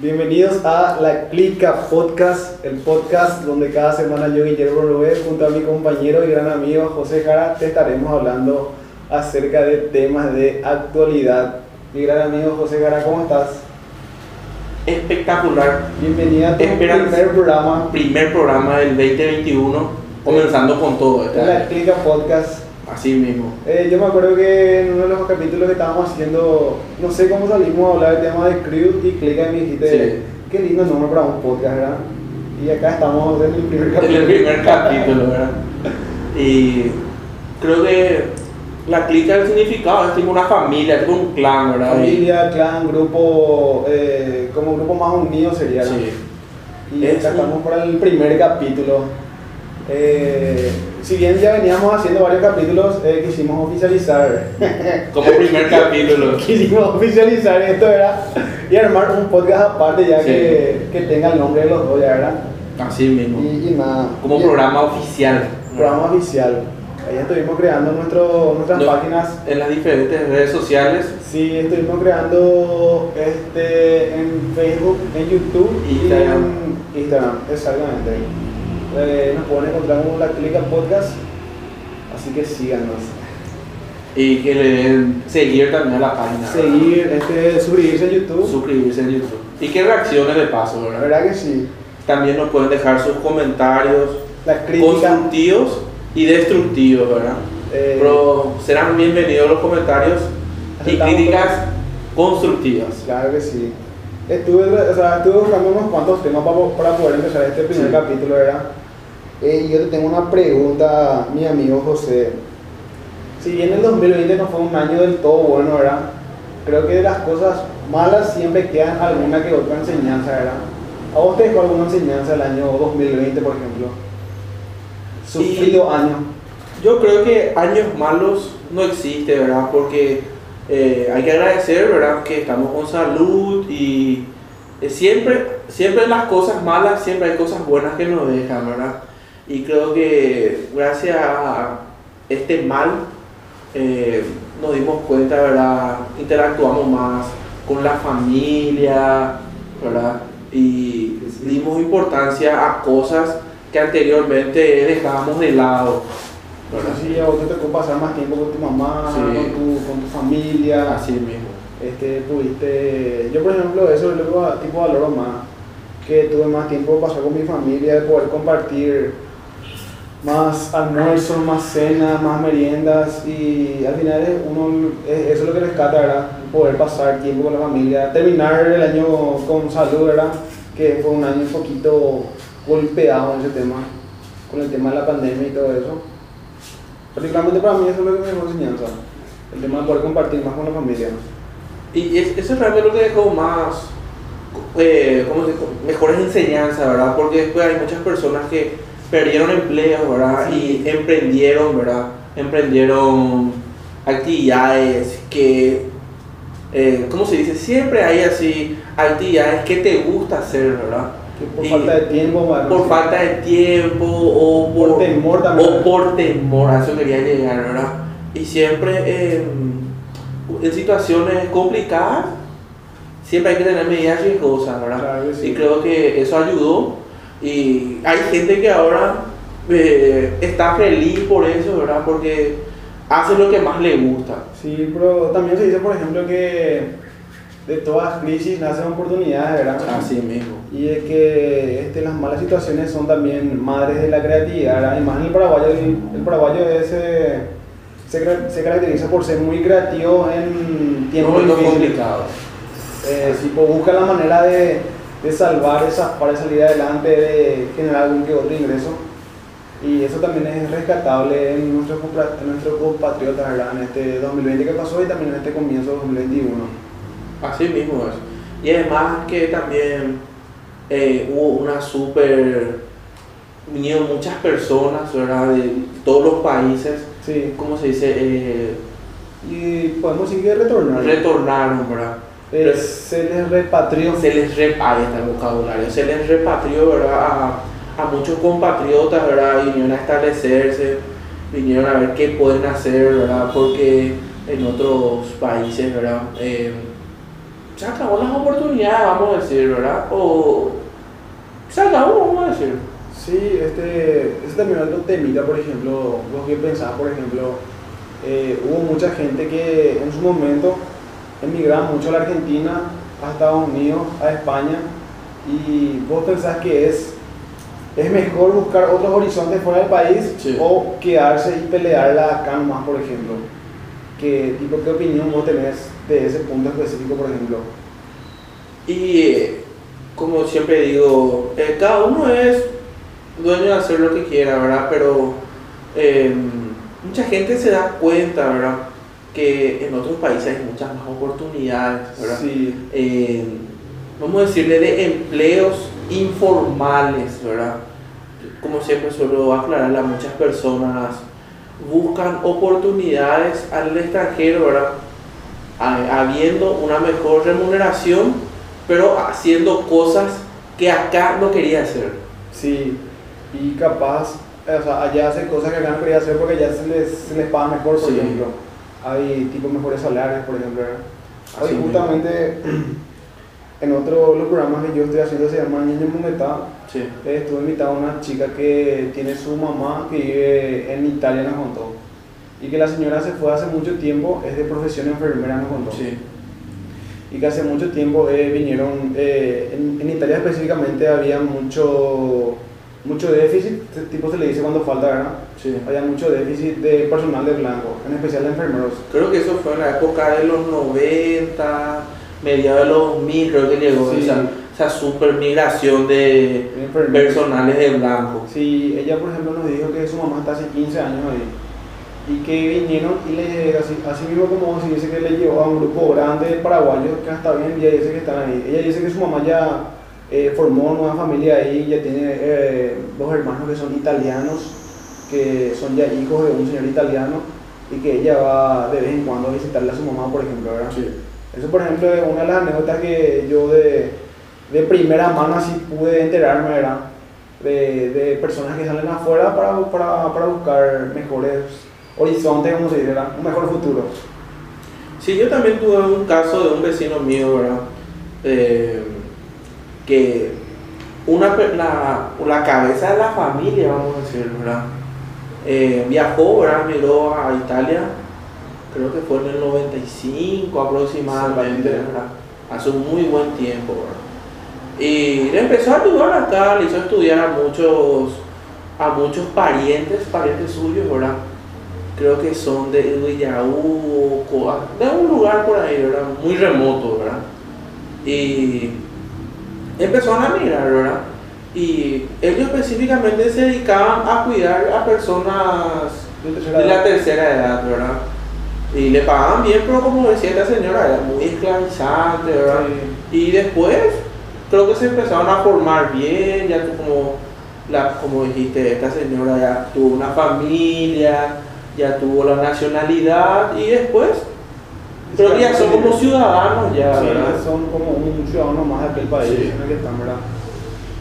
Bienvenidos a La Clica Podcast, el podcast donde cada semana yo, Guillermo Rubén, junto a mi compañero y gran amigo José Jara, te estaremos hablando acerca de temas de actualidad. Mi gran amigo José Jara, ¿cómo estás? Espectacular. Bienvenida a tu Espera- primer programa Primer programa del 2021, comenzando con todo. La. Clica Podcast. Así mismo. Eh, yo me acuerdo que en uno de los capítulos que estábamos haciendo, no sé cómo salimos a hablar del tema de Crew y Clica y me dijiste, Sí. qué lindo nombre para un podcast, ¿verdad? Y acá estamos en el primer En capítulo. el primer capítulo, ¿verdad? Y creo que la clica del significado es tipo una familia, tipo un clan, ¿verdad? Familia, clan, grupo, eh, como grupo más unido sería. ¿no? Sí. Y Es acá un- estamos para el primer capítulo. Eh, si bien ya veníamos haciendo varios capítulos, eh, quisimos oficializar. Como primer capítulo. quisimos oficializar esto, ¿verdad? Y armar un podcast aparte ya Sí. que, que tenga el nombre de los dos, ya, ¿verdad? Así mismo. Y, y nada. Como Y- programa oficial. Programa oficial. Ahí estuvimos creando nuestro, nuestras No. páginas. En las diferentes redes sociales. Sí, estuvimos creando este, en Facebook, en YouTube Instagram. y en Instagram, exactamente. Eh, nos pueden encontrar como La Clica Podcast, así que síganos. Y que le den seguir también a la página. ¿verdad? Seguir, este, suscribirse en YouTube. Suscribirse en YouTube. Y que reacciones de paso, La ¿verdad? verdad que sí. También nos pueden dejar sus comentarios Las críticas. constructivos y destructivos, ¿verdad? eh, Pero serán bienvenidos los comentarios y críticas constructivas. Claro que sí. Estuve, o sea, estuve buscando unos cuantos temas para, para poder empezar este primer Sí. capítulo, ¿verdad? Eh, y yo te tengo una pregunta, mi amigo José. Si bien el 2020 no fue un año del todo bueno, ¿verdad? Creo que de las cosas malas siempre quedan alguna que otra enseñanza, ¿verdad? ¿A vos te dejó alguna enseñanza el año 2020, por ejemplo? Sufrido año. Yo creo que años malos no existe, ¿verdad? Porque eh, hay que agradecer, ¿verdad? Que estamos con salud y eh, siempre, siempre las cosas malas, siempre hay cosas buenas que nos dejan, ¿verdad? Y creo que gracias a este mal eh, nos dimos cuenta, ¿verdad? Interactuamos más con la familia, ¿verdad? Y dimos importancia a cosas que anteriormente dejábamos de lado, ¿verdad? Sí, a vos te tocó pasar más tiempo con tu mamá, Sí. con, tu, con tu familia. Así mismo. este, pudiste, yo por ejemplo eso es lo que tipo valoro más, que tuve más tiempo para pasar con mi familia, de poder compartir más almuerzos, más cenas, más meriendas y al final es uno, es- eso es lo que rescata, ¿verdad? Poder pasar tiempo con la familia, terminar el año con salud, ¿verdad? Que fue un año un poquito golpeado en ese tema, con el tema de la pandemia y todo eso. Particularmente para mí eso es lo que me dejó enseñanza, el tema de poder compartir más con la familia. Y es- eso es realmente lo que dejó más, eh, ¿cómo se mejores enseñanzas, ¿verdad? Porque después hay muchas personas que perdieron empleo, ¿verdad? Sí. Y emprendieron, ¿verdad? Emprendieron actividades que, eh, ¿cómo se dice? Siempre hay así actividades que te gusta hacer, ¿verdad? Que por Y falta de tiempo, bueno, por falta de tiempo o por, Por temor también. O por temor, a eso quería llegar, ¿verdad? Y siempre eh, en situaciones complicadas, siempre hay que tener medidas riesgosas, ¿verdad? Claro sí. Y creo que eso ayudó. Y hay gente que ahora eh, está feliz por eso, ¿verdad? Porque hace lo que más le gusta. Sí, pero también se dice, por ejemplo, que de todas crisis nacen oportunidades, ¿verdad? Así mismo. Y de que este, las malas situaciones son también madres de la creatividad, ¿verdad? Y más en el paraguayo, el, el paraguayo es, eh, se, se caracteriza por ser muy creativo en tiempos Momentos difíciles. complicados. Eh, pues busca la manera de, de salvar esas para salir adelante, de generar algún que otro ingreso. Y eso también es rescatable en nuestros, nuestros compatriotas. En este 2020 que pasó y también en este comienzo de 2021. Así mismo es. Y además que también eh, hubo una super... Vinieron muchas personas, ¿verdad? De todos los países. Sí, ¿Cómo se dice? Eh, y podemos que retornar. retornaron, ¿verdad? Eh, se les repatrió. Se les rep ahí está el vocabulario. Se les repatrió, ¿verdad? A, a muchos compatriotas, ¿verdad? Vinieron a establecerse, vinieron a ver qué pueden hacer, ¿verdad? Porque en otros países, ¿verdad? Eh, se acabó las oportunidades, vamos a decir, ¿verdad? O se acabó, vamos a decir. Sí, este, ese también otro temita, por ejemplo, vos que pensás, por ejemplo, eh, hubo mucha gente que en su momento emigraron mucho a la Argentina, a Estados Unidos, a España, y vos pensás que es, es mejor buscar otros horizontes fuera del país Sí. o quedarse y pelearla acá nomás, por ejemplo. ¿Qué, tipo, ¿Qué opinión vos tenés de ese punto específico, por ejemplo? Y eh, como siempre digo, eh, cada uno es dueño de hacer lo que quiera, ¿verdad? Pero eh, mucha gente se da cuenta, ¿verdad? Que en otros países hay muchas más oportunidades, ¿verdad? Sí, eh, vamos a decirle, de empleos informales, ¿verdad? Como siempre suelo aclararle a muchas personas, buscan oportunidades al extranjero, ¿verdad? Ha- Habiendo una mejor remuneración, pero haciendo cosas que acá no quería hacer. sí, y capaz, o sea, allá hacen cosas que acá no quería hacer porque allá se les, se les paga mejor, por Sí. ejemplo. Hay tipo mejores salarios, por ejemplo. ¿verdad? Así Hoy mismo. justamente en otro de los programas que yo estoy haciendo se llama Niño Mometá. Sí. Estuve invitado a una chica que tiene su mamá que vive en Italia, nos contó. Y que la señora se fue hace mucho tiempo, es de profesión enfermera, nos contó. Sí. Y que hace mucho tiempo eh, vinieron, eh, en, en Italia específicamente había mucho, mucho déficit, este tipo se le dice cuando falta, ¿verdad? Sí. Había mucho déficit de personal de blanco, en especial de enfermeros. Creo que eso fue en la época de los 90, mediados de los 2000, creo que llegó Sí. esa, esa super migración de enfermeros. personales de blanco. Sí, ella por ejemplo nos dijo que su mamá está hace 15 años ahí y que vinieron y le, así, así mismo como vos dice que le llevó a un grupo grande de paraguayos que hasta hoy en día dice que están ahí. Ella dice que su mamá ya eh, formó nueva familia ahí, ya tiene eh, dos hermanos que son italianos, que son ya hijos de un señor italiano y que ella va de vez en cuando a visitarle a su mamá, por ejemplo, ¿verdad? Eso, por ejemplo, es una de las anécdotas que yo de, de primera mano así pude enterarme, ¿verdad? De, de personas que salen afuera para, para, para buscar mejores horizontes, como se dice, ¿verdad? Un mejor futuro. Sí, yo también tuve un caso de un vecino mío, ¿verdad? Eh, que una, la, la cabeza de la familia, vamos a decir, ¿verdad? Eh, viajó, ¿verdad? Migró a Italia, creo que fue en el 95 aproximadamente, Sí. ¿verdad? Hace un muy buen tiempo, ¿verdad? Y le empezó a ayudar acá, le hizo estudiar a muchos, a muchos parientes, parientes suyos, ¿verdad? creo que son de Villaú, de un lugar por ahí, ¿verdad? Muy remoto, ¿verdad? Y empezaron a mirar, ¿verdad? Y ellos específicamente se dedicaban a cuidar a personas De la tercera edad, ¿verdad? Y le pagaban bien, pero como decía esta señora, era muy esclavizante, ¿verdad? Y después creo que se empezaron a formar bien, ya como, la, como dijiste, esta señora ya tuvo una familia, ya tuvo la nacionalidad y después que ya son como ciudadanos ya, Sí, ¿verdad? son como un ciudadano más de aquel país Sí. en el que están, ¿verdad?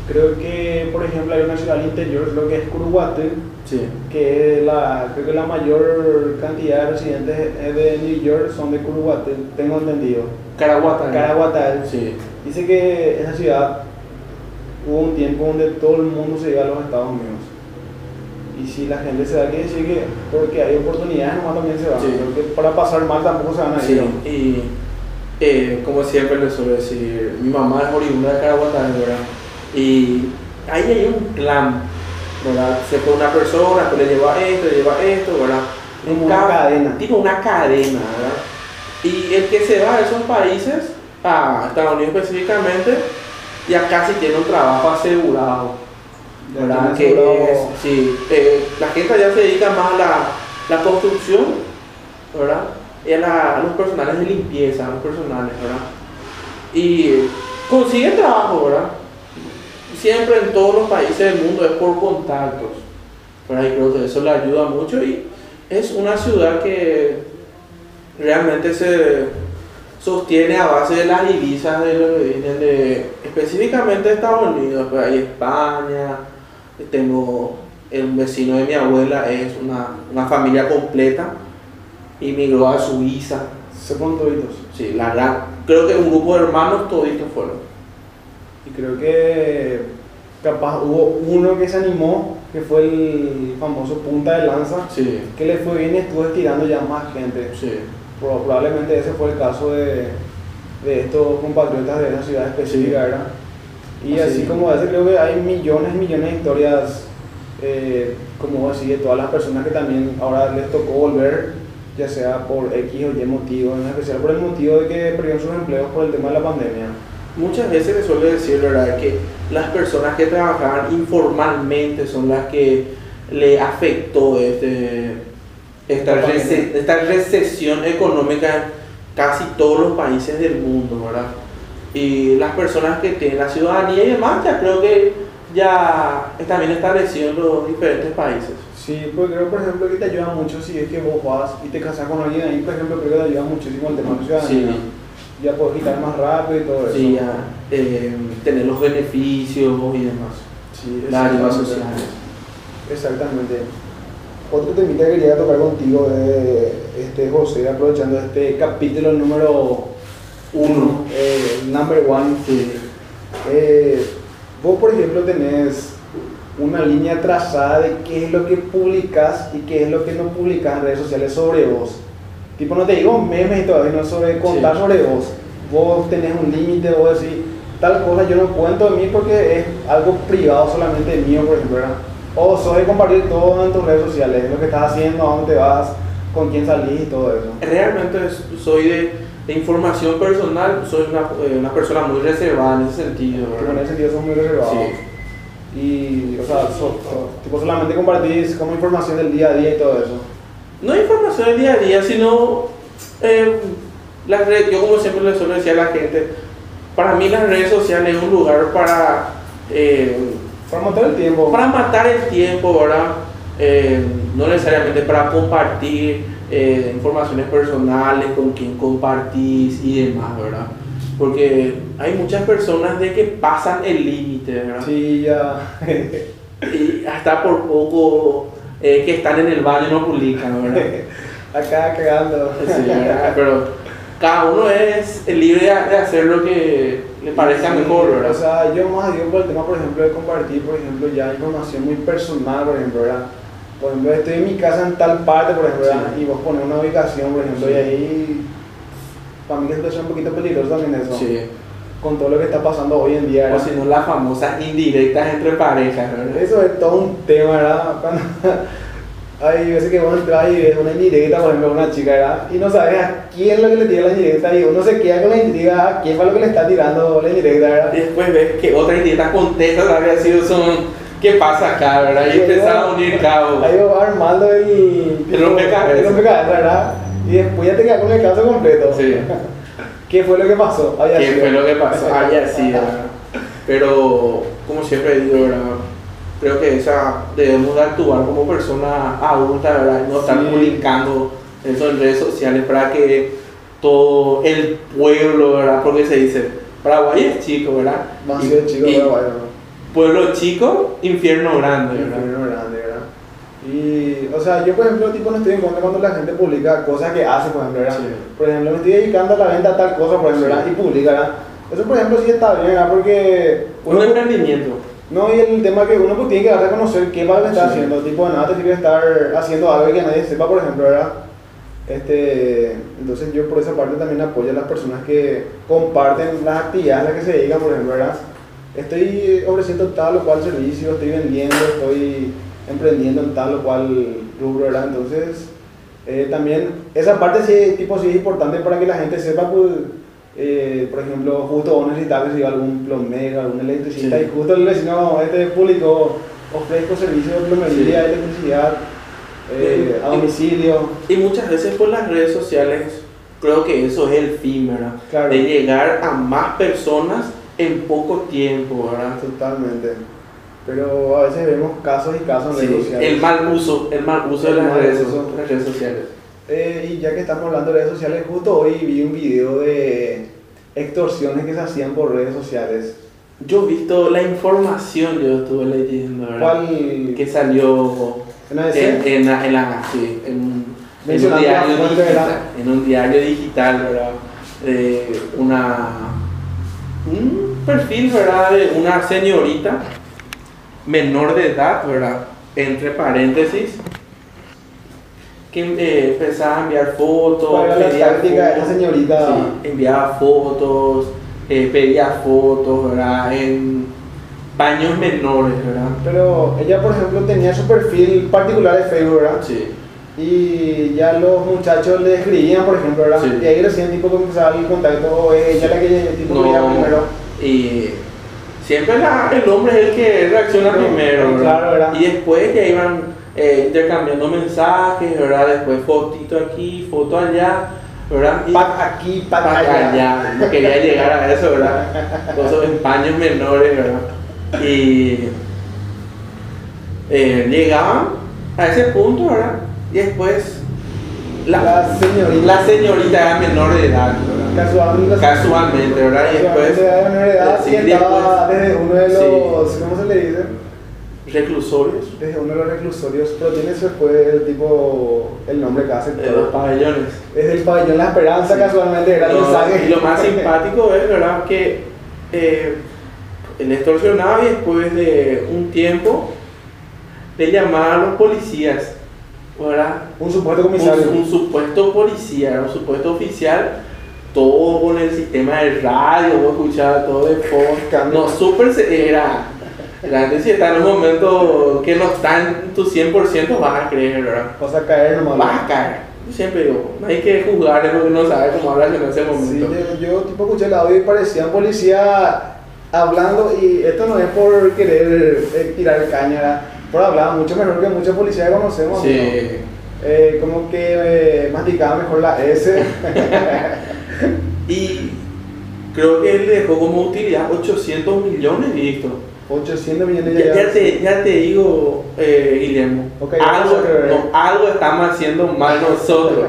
Creo que, por ejemplo, hay una ciudad al interior, lo que es Curuguate, Sí, que la, creo que la mayor cantidad de residentes de New York son de Curuguate, tengo entendido. Caraguatán. Caraguatal. Sí, Dice que esa ciudad hubo un tiempo donde todo el mundo se iba a los Estados Unidos. Y si la gente se da que decir que porque hay oportunidades, nomás también se van. Sí. Creo que para pasar mal tampoco se van a ir. sí. Y eh, como siempre le suelo decir, mi mamá es oriunda de Caraguatán, ¿verdad? Y ahí hay un clan, ¿verdad? Se fue una persona que le lleva esto, le lleva esto, ¿verdad? Como una cadena. Tipo una cadena, ¿verdad? Y el que se va de esos países, a Estados Unidos específicamente, ya casi tiene un trabajo asegurado. Que es, sí, eh, la gente ya se dedica más a la, la construcción, ¿verdad? Y a, la- a los personales de limpieza, a los personales, ¿verdad? Y consiguen trabajo, ¿verdad? Siempre en todos los países del mundo es por contactos, ¿verdad? Y creo que eso le ayuda mucho y es una ciudad que realmente se sostiene a base de las divisas de lo que vienen de específicamente de Estados Unidos, pues hay España, tengo el vecino de mi abuela, es una, una familia completa, inmigró a Suiza, Se fueron toditos. Sí, la gran, creo que un grupo de hermanos toditos fueron. Y creo que capaz hubo uno que se animó, que fue el famoso punta de lanza, Sí, que le fue bien y estuvo estirando ya más gente. sí. Pro- Probablemente ese fue el caso de, de estos compatriotas de esa ciudad específica, ¿verdad? Y Así así como ese, creo que hay millones, millones de historias, eh, como decís, de todas las personas que también ahora les tocó volver, ya sea por X o Y motivo, en especial por el motivo de que perdieron sus empleos por el tema de la pandemia. Muchas veces se suele decir, ¿verdad?, que las personas que trabajaban informalmente son las que le afectó este, esta, rece- esta recesión económica en casi todos los países del mundo, ¿verdad? Y las personas que tienen la ciudadanía y demás, ya creo que ya está bien establecido en los diferentes países. Sí, porque creo, por ejemplo, que te ayuda mucho si es que vos vas y te casas con alguien ahí, por ejemplo, creo que te ayuda muchísimo el tema de la ciudadanía. Sí. Ya puedes quitar más rápido y todo eso. Sí, ya, eh, tener los beneficios y demás. Sí, ayudas exactamente. Otro temita que quería tocar contigo de este José, aprovechando este capítulo número Uno. eh, number one. Sí. Eh, vos, por ejemplo, tenés una línea trazada de qué es lo que publicas y qué es lo que no publicas en redes sociales sobre vos. Tipo, no te digo memes y todo, sino sobre contar Sí. sobre vos. Vos tenés un límite, vos decís, tal cosa yo no cuento de mí porque es algo privado solamente mío, por ejemplo, ¿verdad? O de compartir todo en tus redes sociales, lo que estás haciendo, a dónde te vas, con quién salís y todo eso. Realmente soy de, de información personal, soy una, eh, una persona muy reservada en ese sentido. En ese sentido sos muy reservado. Sí. Y, o sea, so- so- tipo, solamente compartís como información del día a día y todo eso. No información del día a día, sino eh, las redes, yo como siempre le suelo decir a la gente, para mí las redes sociales es un lugar para, eh, Para matar el tiempo. para matar el tiempo, ¿verdad? No necesariamente para compartir eh, informaciones personales con quien compartís y demás, ¿verdad? Porque hay muchas personas de que pasan el límite, ¿verdad? Sí, ya. Y hasta por poco eh, que están en el baño no publican, ¿verdad? Acá cagando. Sí, ¿verdad? Pero cada uno es libre de hacer lo que le parezca Sí, mejor, O ¿verdad? sea, yo más digo por el tema, por ejemplo, de compartir, por ejemplo, ya información muy personal, por ejemplo, ¿verdad? Por ejemplo, estoy en mi casa en tal parte, por ejemplo. Y vos pones una ubicación, por ejemplo, Sí. y ahí. Para mí es un poquito peligroso también eso. Sí. Con todo lo que está pasando hoy en día, O si no, las famosas indirectas entre parejas, ¿verdad? Eso es todo un tema, ¿verdad? Cuando hay veces que vos entras y ves una indirecta, por ejemplo, una chica, ¿verdad? Y no sabes a quién es lo que le tira la indirecta y uno se queda con la intriga a quién fue lo que le está tirando la indirecta, ¿verdad? Y después ves que otra indirecta contesta vez así, son, ¿qué pasa acá, verdad? Y Ahí empezaron a unir cabos. Ahí va armando el, El rompecabezas. el rompecabezas, ¿verdad? Y después ya te quedas con el caso completo. Sí. ¿Qué fue lo que pasó? Había ¿Qué sido. fue lo que pasó? Sí, ¿verdad? Pero, como siempre digo, ¿verdad? Creo que esa debemos de actuar como persona adulta, ¿verdad? Y No estar Sí. publicando eso en redes sociales para que todo el pueblo, ¿verdad? Porque se dice, Paraguay es chico, ¿verdad? Vacío de chico, y bueno, ¿no? Pueblo chico, infierno grande, ¿verdad? Infierno grande, ¿verdad? Y, o sea, yo por ejemplo, tipo, no estoy en contra cuando la gente publica cosas que hace, por ejemplo, ¿verdad? Sí. Por ejemplo, me estoy dedicando a la venta de tal cosa, por ejemplo, ¿verdad? Y publica, ¿verdad? Eso, por ejemplo, sí está bien, ¿verdad? Porque Un emprendimiento. No, y el tema que uno pues, tiene que dar a conocer qué va a estar Sí. haciendo. Tipo, de nada te sirve estar haciendo algo que nadie sepa, por ejemplo, ¿verdad? Este, entonces yo por esa parte también apoyo a las personas que comparten las actividades a las que se dedican, por ejemplo, ¿verdad? Estoy ofreciendo tal o cual servicio, estoy vendiendo, estoy emprendiendo en tal o cual rubro, ¿verdad? Entonces, eh, también esa parte sí, tipo, sí es importante para que la gente sepa, pues, eh, por ejemplo, justo vos necesitas que si algún plomero, algún electricista, Sí. y justo el vecino este público ofrezco servicios de plomería, Sí. electricidad, eh, a domicilio. Y muchas veces por las redes sociales, creo que eso es el fin, ¿verdad? Claro. De llegar a más personas en poco tiempo, ¿verdad? Totalmente. Pero a veces vemos casos y casos en redes Sí, sociales. el mal uso, el mal uso de las redes, uso. redes sociales. Eh, y ya que estamos hablando de redes sociales, justo hoy vi un video de extorsiones que se hacían por redes sociales. Yo he visto la información, yo estuve leyendo, ¿verdad? ¿Cuál? Que salió ¿En en, en, la- en la, sí, en, en un, diario digital, en un diario digital, ¿verdad? De una, un perfil, ¿verdad? De una señorita menor de edad, ¿verdad? Entre paréntesis, que eh, empezaba a enviar fotos, ¿Cuál era la pedía táctica de fotos, señorita? sí, enviaba fotos, eh, pedía fotos, ¿verdad? En baños menores, ¿verdad? Pero ella, por ejemplo, tenía su perfil particular de Facebook, ¿verdad? Sí. Y ya los muchachos le escribían, por ejemplo, ¿verdad? Sí. Y ahí recién tipo comenzaba el contacto, o ella la que tipo No, primero. y siempre la- el hombre es el que reacciona No, primero, ¿verdad? claro, ¿verdad? Y después ya iban eh, intercambiando mensajes, ¿verdad? Después fotito aquí, foto allá, ¿verdad? Y aquí, pac pac allá. allá. No quería llegar a eso, ¿verdad? Cosas en paños menores, ¿verdad? Y eh, llegaban a ese punto, ¿verdad? Y después la, La señorita. la señorita era menor de edad, ¿verdad? Casualmente. Casualmente, ¿verdad? Y después. De edad sí, estaba después- desde uno de sí. los, ¿cómo se le dice? reclusorios, Desde uno de los reclusorios, pero tiene después el tipo, el nombre que hace. de los pabellones. Es del pabellón La Esperanza, Sí. casualmente era el No, y lo más simpático es, ¿verdad? Que eh, extorsionaba y después de un tiempo le llamaban a los policías, ¿verdad? Un supuesto comisario. un supuesto policía, un supuesto oficial, todo con el sistema de radio, vos escuchabas todo de fondo. No, súper era. La gente si está en un momento que no está en tu 100% vas a creer, ¿verdad? Vas a caer nomás. Vas a caer. Yo siempre digo, no hay que juzgar es lo que no sabe cómo hablas en ese Sí, momento. yo, yo tipo escuché el audio y parecía un policía hablando y esto no es por querer eh, tirar caña, por hablar mucho mejor que muchos policías que conocemos. ¿no? Sí. Eh, como que eh, masticaba mejor la S. Y creo que él dejó como utilidad 800 millones listo. 800 millones Ya, ya te, ya te digo, eh, Guillermo, Ok, algo, vamos a ver. no, algo estamos haciendo mal nosotros.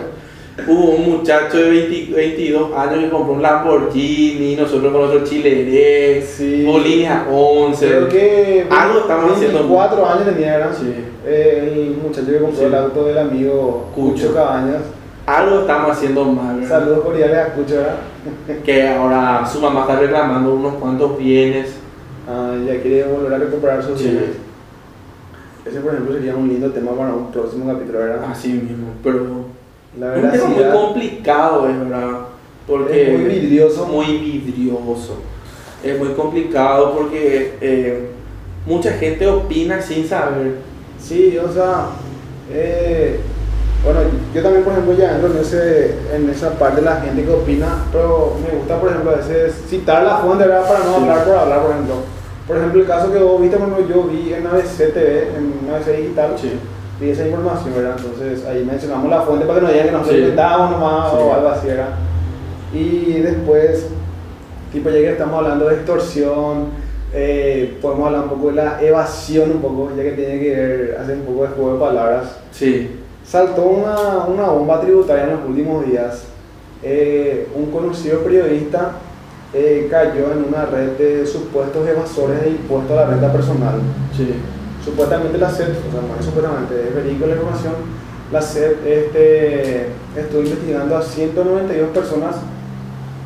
Hubo un muchacho de 20 22 años que compró un Lamborghini, nosotros con otro Chile Sí. Bolini a 11. Creo que Algo estamos haciendo 24 años tenía, ¿verdad? Sí. Eh, el muchacho que compró Sí. el auto del amigo Cucho. Cucho Cabañas. Algo estamos haciendo mal. ¿verdad? Saludos cordiales a Cucho, ¿verdad? Que ahora su mamá está reclamando unos cuantos bienes. Ah, ya quiere volver a recuperar sus Sí. bienes. Ese, por ejemplo, sería un lindo tema para un próximo capítulo, ¿verdad? Así mismo, pero La es un tema muy complicado, es verdad. Porque es muy vidrioso. muy vidrioso. Es muy complicado porque eh, mucha gente opina sin saber. Sí, o sea, eh, bueno, yo también, por ejemplo, ya entro en, ese, en esa parte de la gente que opina, pero me gusta, por ejemplo, a veces citar la fuente, ¿verdad? Para no Sí. hablar por hablar, por ejemplo. Por ejemplo, el caso que vos viste cuando yo vi en ABC TV, en ABC Digital, vi esa información, ¿verdad? Entonces ahí mencionamos la fuente para que no digan que nos Sí. lo inventamos nomás o algo así, ¿verdad? Y después, tipo, ya que estamos hablando de extorsión, eh, podemos hablar un poco de la evasión, un poco, ya que tiene que ver, hacer un poco de juego de palabras. Sí, Saltó una, una bomba tributaria en los últimos días. Eh, un conocido periodista eh, cayó en una red de supuestos evasores de impuestos a la renta personal. sí. Supuestamente la SED, o sea, no es supuestamente, es verídico la información, la SED este, estuvo investigando a 192 personas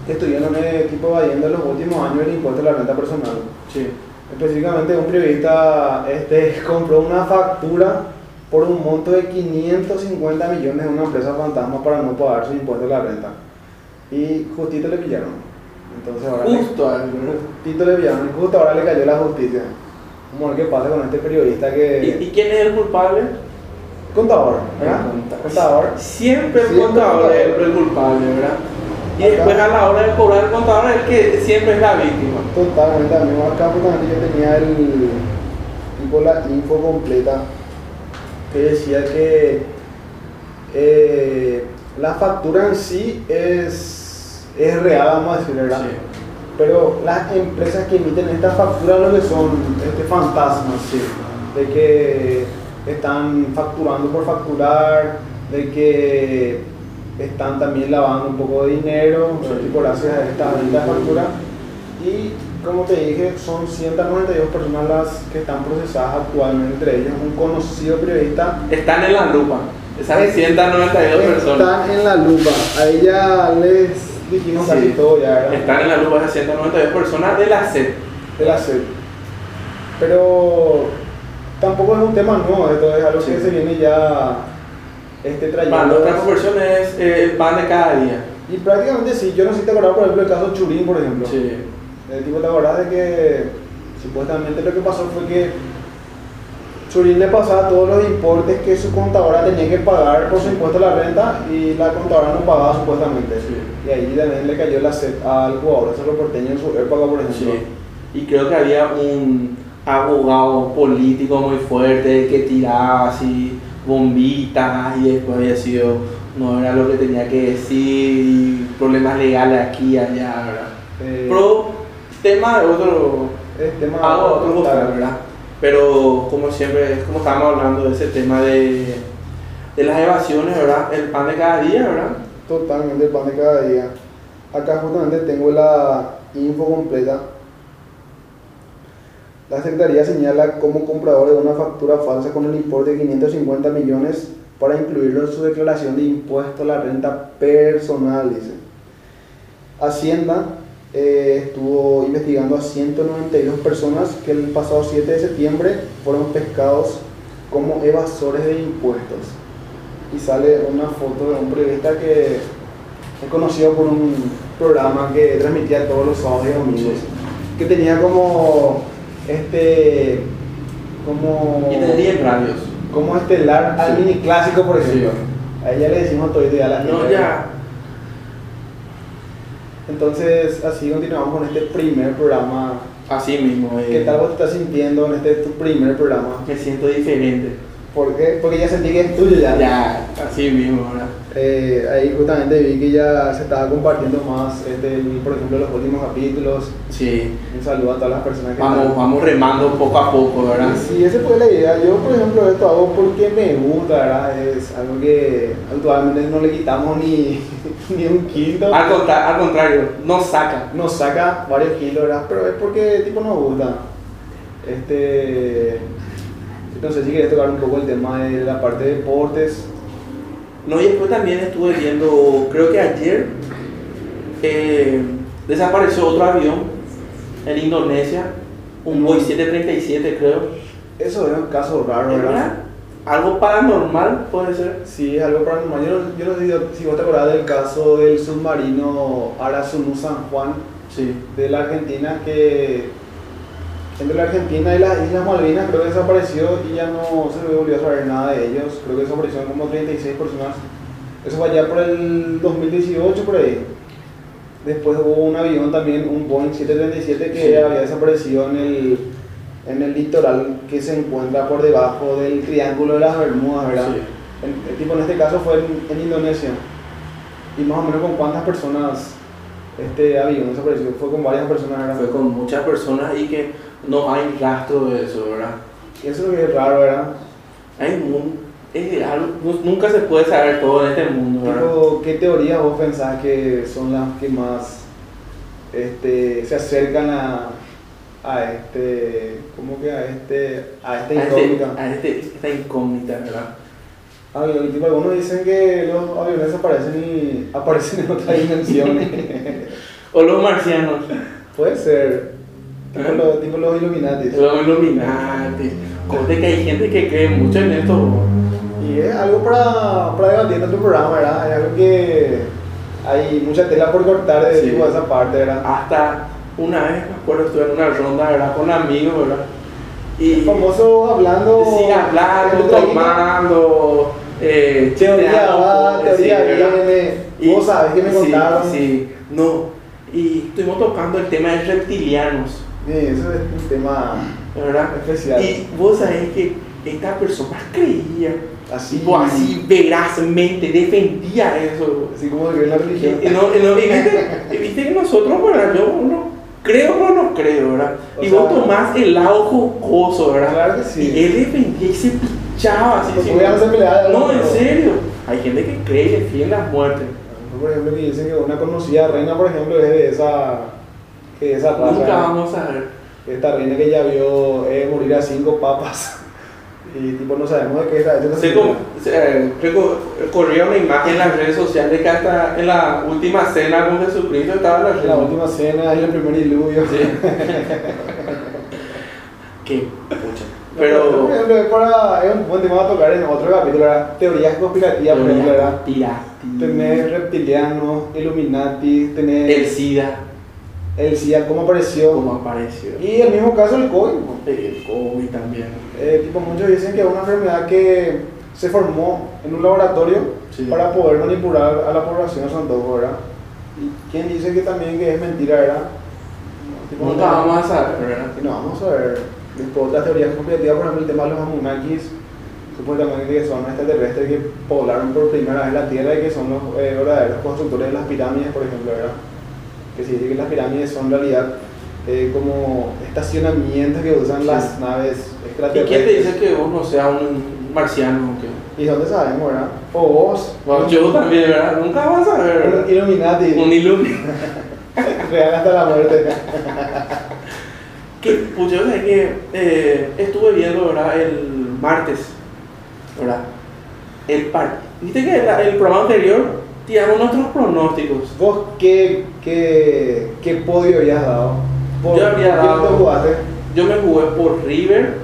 que estuvieron eh, tipo evadiendo en los últimos años el impuesto a la renta personal. sí. Específicamente un periodista este, compró una factura por un monto de 550 millones de una empresa fantasma para no pagar su impuesto a la renta. Y justito le pillaron. Entonces ahora le- Justo él, ¿verdad? justito le pillaron justo ahora le cayó la justicia. A ver qué pasa con este periodista que... ¿Y, y quién es el culpable? Contador, ¿verdad? Contador. Contador. Siempre el Siempre contador es el culpable, ¿verdad? Y Acá. después a la hora de cobrar el contador es el que siempre es la víctima. Totalmente, a mí acá justamente yo tenía el tipo la info completa que decía que eh, la factura en sí es, es real, vamos a decir, ¿verdad? Sí. Pero las empresas que emiten estas facturas lo que son este, fantasmas, Sí. de que están facturando por facturar, de que están también lavando un poco de dinero, Sí. tipo gracias a esta venta de factura. Y como te dije, son 192 personas las que están procesadas actualmente, entre ellos un conocido periodista Están en la lupa. Esas 192 personas. Están en la lupa. Ahí ya les dijimos Sí. casi todo ya, ¿verdad? Están en la lupa esas 192 personas de la SED. de la sed. Pero tampoco es un tema nuevo, esto es algo Sí. que se viene ya este trayendo. Bueno, nuestra conversión es eh, el pan de cada día. Y prácticamente sí, yo no sé si te acordás por ejemplo el caso Churín, por ejemplo. Sí. El tipo te acordás de que supuestamente lo que pasó fue que Churín le pasaba todos los importes que su contadora tenía que pagar por su impuesto a la renta y la contadora no pagaba supuestamente. Sí. Y ahí también le cayó la sed al jugador, ese porteño en su época, por ejemplo. Sí. Y creo que había un abogado político muy fuerte que tiraba así bombitas y después había sido, no era lo que tenía que decir, problemas legales aquí y allá, ¿verdad? Eh, Pero tema de otro, es tema algo de otro costal, ¿verdad? Pero como siempre, como estábamos hablando de ese tema de, de las evasiones, ¿verdad? El pan de cada día, ¿verdad? Totalmente el pan de cada día. Acá justamente tengo la info completa. La Secretaría señala como comprador de una factura falsa con el importe de 550 millones para incluirlo en su declaración de impuesto a la renta personal. Hacienda eh, estuvo investigando a 192 personas que el pasado 7 de septiembre fueron pescados como evasores de impuestos. Y sale una foto de un periodista que es conocido por un programa que transmitía todos los sábados y domingos. Que tenía como este como Y tendría en radios. como estelar al Sí. mini clásico por Sí. ejemplo. A ella le decimos todo a la No, ya. Entonces así continuamos con este primer programa. Así mismo. eh, ¿Qué tal vos te estás sintiendo en este tu primer programa? Me siento diferente. ¿Por qué? Porque ya sentí que es tuyo ya. Ya, así mismo, ¿verdad? Eh, ahí justamente vi que ya se estaba compartiendo más, este, por ejemplo, los últimos capítulos. Sí. Un saludo a todas las personas que Vamos, están- vamos remando poco a poco, ¿verdad? Sí, esa fue la idea. Yo, por ejemplo, esto hago porque me gusta, ¿verdad? Es algo que actualmente no le quitamos ni, ni un quinto. Al, contra- al contrario, nos saca. Nos saca varios kilos, ¿verdad? Pero es porque tipo nos gusta. Este. No sé si quieres tocar un poco el tema de la parte de deportes. No, y después también estuve viendo, creo que ayer, eh, desapareció otro avión en Indonesia, un Boeing 737 creo. Eso es un caso raro, ¿verdad? ¿Verdad? Algo paranormal puede ser. Sí, algo paranormal. Yo no, yo no sé si- si vos te acordás del caso del submarino Arasunu San Juan Sí. de la Argentina que entre la Argentina y las Islas Malvinas creo que desapareció y ya no se volvió a saber nada de ellos. Creo que desaparecieron como 36 personas. Eso fue allá por el 2018 por ahí. Después hubo un avión también, un Boeing 737 que Sí. había desaparecido en el, en el litoral que se encuentra por debajo del Triángulo de las Bermudas, ¿verdad? Sí. El tipo en este caso fue en, en Indonesia. Y más o menos con cuántas personas este avión desapareció. Fue con varias personas, ¿verdad? Fue con muchas personas y que no hay rastro de eso, ¿verdad? Y eso es lo que es raro, ¿verdad? Hay un, es algo- nu- nunca se puede saber todo en este mundo, ¿verdad? Tipo, ¿Qué teorías vos pensás que son las que más este, se acercan a, a este, ¿cómo que a este, a esta a, este, incógnita? a este- esta incógnita, ¿verdad? Ah, y tipo, algunos dicen que los aviones aparecen y aparecen en otras dimensiones. O los marcianos, Puede ser. Tipo, ¿Eh? los, tipo los Illuminati. los. Conte que hay gente que cree mucho en esto. Y es algo para, para debatir en nuestro programa, ¿verdad? Es algo que hay mucha tela por cortar de Sí. tipo, esa parte, ¿verdad? Hasta una vez, me acuerdo, estuve en una ronda, ¿verdad? Con amigos, ¿verdad? El Y famoso hablando. sí, hablando, el tomando, eh, Teoría va, teoría sí, ¿verdad? viene. Vos sabés que me contaron. Sí, no. Y estuvimos tocando el tema de reptilianos, Sí, eso es un tema ¿verdad? especial. Y vos sabés que esta persona creía, así, tipo así verazmente, defendía eso. así como en la religión. y no, no, y viste, viste que nosotros, ¿verdad? Yo no creo, pero no creo, ¿verdad? O y sea, vos tomás el lado jocoso, ¿verdad? Claro que sí. Y él defendía y se pichaba así. Pues sí, de no, en serio. Hay gente que cree y defiende la muerte. Por ejemplo, que dicen que una conocida reina, por ejemplo, es de esa, que de esa raza. Nunca vamos a ver. Esta reina que ya vio eh, morir a cinco papas. Y tipo no sabemos de qué está hecho. Se, com- se, una imagen en las redes sociales que hasta en la última cena con Jesucristo estaba la En la última cena, en el primer diluvio. Sí. Qué. Pero. Por ejemplo, es, para, es un buen tema a tocar en otro capítulo, ¿verdad? Teorías conspirativas, por ejemplo, ¿verdad? Tenés reptilianos, Illuminati, tenés El SIDA, el CIA, cómo apareció. como apareció. Y el mismo caso el COVID. ¿no? El COVID también. Eh, tipo, muchos dicen que es una enfermedad que se formó en un laboratorio Sí. para poder manipular a la población de Santiago, ¿verdad? Y quién dice que también que es mentira, ¿verdad? Tipo, Nunca no- vamos a saber, ¿verdad? No, vamos a ver. Después otras teorías conspirativas, por ejemplo, el tema de los Anunnakis, supuestamente que son extraterrestres que poblaron por primera vez la Tierra y que son los eh, verdaderos constructores de las pirámides, por ejemplo, ¿verdad? Que se dice que las pirámides son en realidad eh, como estacionamientos que usan las naves ¿Y extraterrestres. quién te dice que vos no seas un marciano? o qué? ¿Y dónde sabemos, verdad? O vos, Bueno, yo también, ¿verdad? Nunca vas a saber, un. Illuminati, Un ilumino. real hasta la muerte. Que, pues yo sé que eh, estuve viendo, ¿verdad? El martes, ¿verdad? El par. Viste que la- el programa anterior tiramos nuestros pronósticos. ¿Vos qué, qué, qué podio habías dado? ¿Por, Yo había dado- te jugaste? Yo me jugué por River.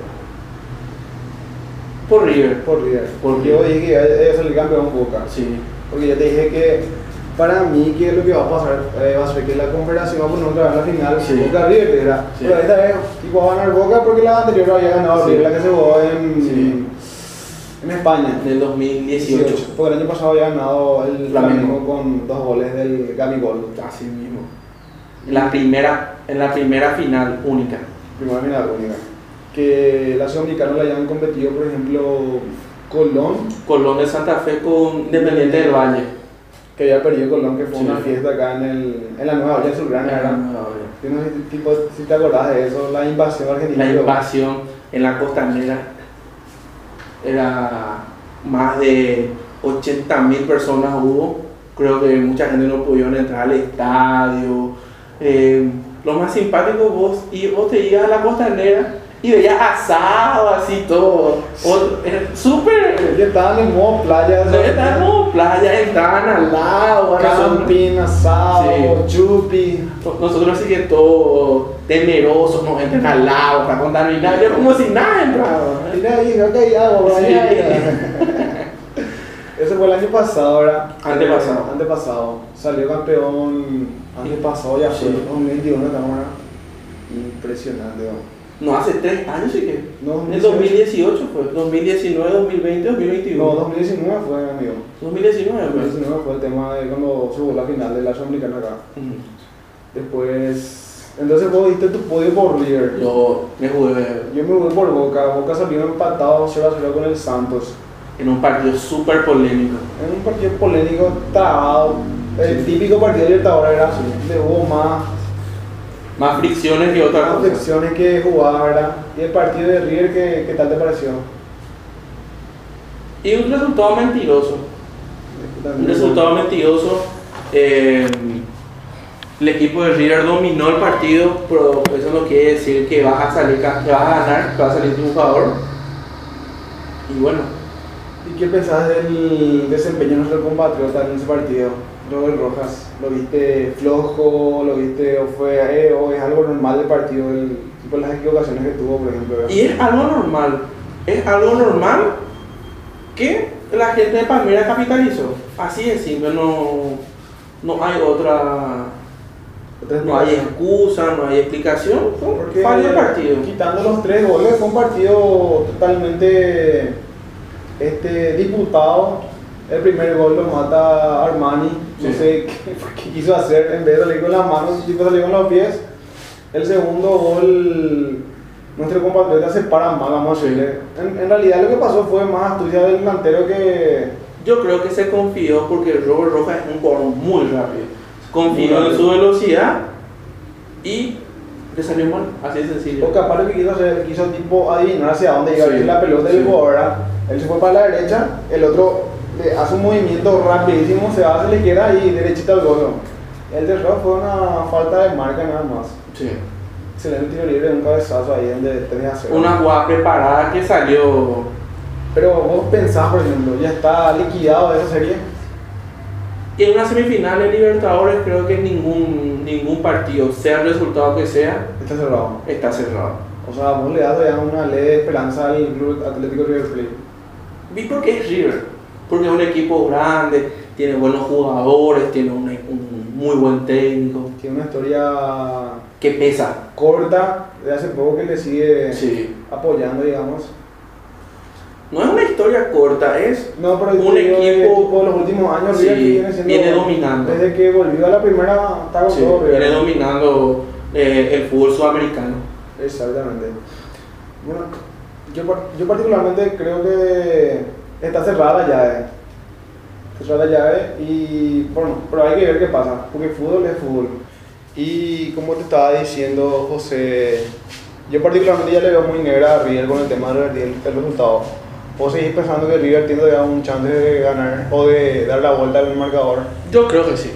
Por River. Por River. Por yo River. dije que iba a salir campeón Boca. Sí. Porque yo te dije que para mí que lo que va a pasar eh, va a ser que la confederación va a poner otra vez la final Sí. Boca River, era. Sí. Pero esta vez tipo, va a ganar Boca porque la anterior había ganado Sí. La que se jugó en, en España. En el 2018. Porque el año pasado había ganado el Flamengo. Flamengo con dos goles del Gabigol. Así mismo. La primera, en la primera final única. Primera final única. Que la Sudamericana la hayan competido, por ejemplo, Colón, Colón de Santa Fe con Independiente del Valle. Que había perdido Colón, que fue Sí. una fiesta acá en, el, en la Nueva Olla Azulgrana, ¿verdad? La tipo, si te acordás de eso, la invasión argentina. invasión en la costanera era más de 80 mil personas hubo. Creo que mucha gente no pudieron entrar al estadio. Eh, lo más simpático vos, y vos te ibas a la costanera y veías asado así todo. Eh, Súper. Ya estaban en modo playa, No estaban playa, estaban al lado. camping, asado, chupi. Nosotros sí que todos temerosos nos entran al lado para contaminar, yo como si nada entraba. Mira ahí, agua por ahí. Sí. Eso fue el año pasado, ¿verdad? Antepasado. Eh, antepasado. Salió campeón antepasado, ya fue. Sí. 2021 estamos ahora. Impresionante, ¿no? No, hace tres años sí que. No, En 2018 fue. 2019, 2020, 2021. No, 2019 fue, amigo. 2019 fue. 2019 fue el tema de cuando se jugó la final de la Sudamericana acá. Después, entonces vos diste tu podio por River. Yo me jugué Yo me voy por Boca. Boca salió empatado 0 a 0 con el Santos. en un partido súper polémico. En un partido polémico, trabado. El típico partido de Libertadores era. Le hubo más, Más fricciones que otra más cosa. flexiones que jugar, ¿verdad? Y el partido de River, ¿qué, qué tal te pareció? Y un resultado mentiroso. Un resultado mentiroso. eh, el equipo de River dominó el partido, pero eso no quiere decir que vas a salir, que vas a ganar, que vas a salir triunfador. Y bueno, ¿Y qué pensás del desempeño de nuestro compatriota en ese partido? Robert Rojas, ¿lo viste flojo? ¿Lo viste o fue eh, o es algo normal del partido? El, tipo las equivocaciones que tuvo, por ejemplo. ¿verdad? y es algo normal, es algo normal que la gente de Palmeiras capitalizó. Así de simple, no, no hay otra, Otra no hay excusa, no hay explicación. Fue Porque el partido. quitando los tres goles, fue un partido totalmente este, disputado. El primer gol lo mata Armani, no Sí. sé qué, qué quiso hacer, en vez de salir con las manos, tipo salió con los pies. El segundo gol, nuestro compatriota se para mal, vamos a decirle. En, en realidad lo que pasó fue más astucia del delantero que... Yo creo que se confió porque Robert Rojas es un jugador muy rápido. Confió Muy en su velocidad y le salió mal, así de sencillo. O capaz lo que quiso hacer, quiso tipo adivinar hacia dónde iba a Sí, ir la pelota del sí. jugador. Él se fue para la derecha, el otro le hace un movimiento rapidísimo, se va hacia la izquierda y derechita al gol. El de fue una falta de marca nada más. Sí. excelente tiro libre, un cabezazo ahí donde tenía hacer. Una jugada preparada que salió. Pero vos pensás, por ejemplo, ya está liquidado esa serie. Y en una semifinal de Libertadores creo que ningún, ningún partido, sea el resultado que sea, Está cerrado. está cerrado. O sea, vos le das ya una ley de esperanza al Club Atlético River Plate. ¿Y por qué es River? Porque es un equipo grande, tiene buenos jugadores, tiene un, un muy buen técnico, Tiene una historia que pesa. corta de hace poco que le sigue Sí. apoyando, digamos. No es una historia corta, es No, pero Un equipo- equipo de los últimos años Sí, viene, siendo- viene dominando. Desde que volvió a la primera, está sí, todo viene dominando eh, el fútbol sudamericano. Exactamente. Bueno, yo, yo particularmente creo que está cerrada la llave. Cerrada la llave y bueno, pero hay que ver qué pasa, porque fútbol es fútbol. Y como te estaba diciendo José, yo particularmente ya le veo muy negra a River con el tema del, del- resultado. ¿Vos seguís pensando que River tiene ya un chance de ganar o de dar la vuelta al marcador? Yo creo que sí.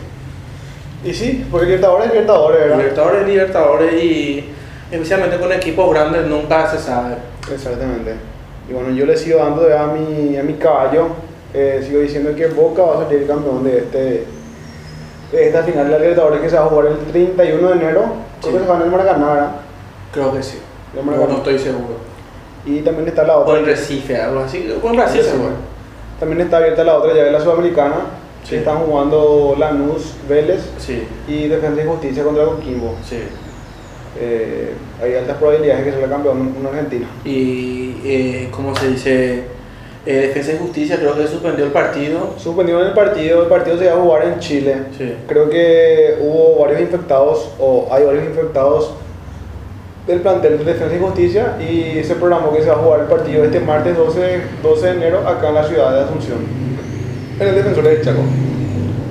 Y sí, porque Libertadores es Libertadores, ¿verdad? Libertadores, Libertadores y especialmente con equipos grandes nunca se sabe. Exactamente. Y bueno, yo le sigo dando a mi, a mi caballo, eh, sigo diciendo que Boca va a salir campeón de, este, de esta final de la Libertadores que se va a jugar el 31 de enero. Creo que se va en el Maracaná, ¿verdad? Creo que sí. No, no estoy seguro. Y también está la otra. en Recife, algo así. Con Recife, Sí. seguro. También está abierta la otra llave, la Sudamericana, Sí. que están jugando Lanús, Vélez Sí, y Defensa y Justicia contra Coquimbo. sí. Eh, hay altas probabilidades de que sea campeón un argentino. Y, eh, ¿cómo se dice? Eh, Defensa y Justicia creo que suspendió el partido. Suspendieron el partido, el partido se iba a jugar en Chile. Sí. Creo que hubo varios infectados, o hay varios infectados del plantel de Defensa y Justicia y se programó que se va a jugar el partido este martes 12, 12 de enero acá en la ciudad de Asunción, en el Defensor del Chaco.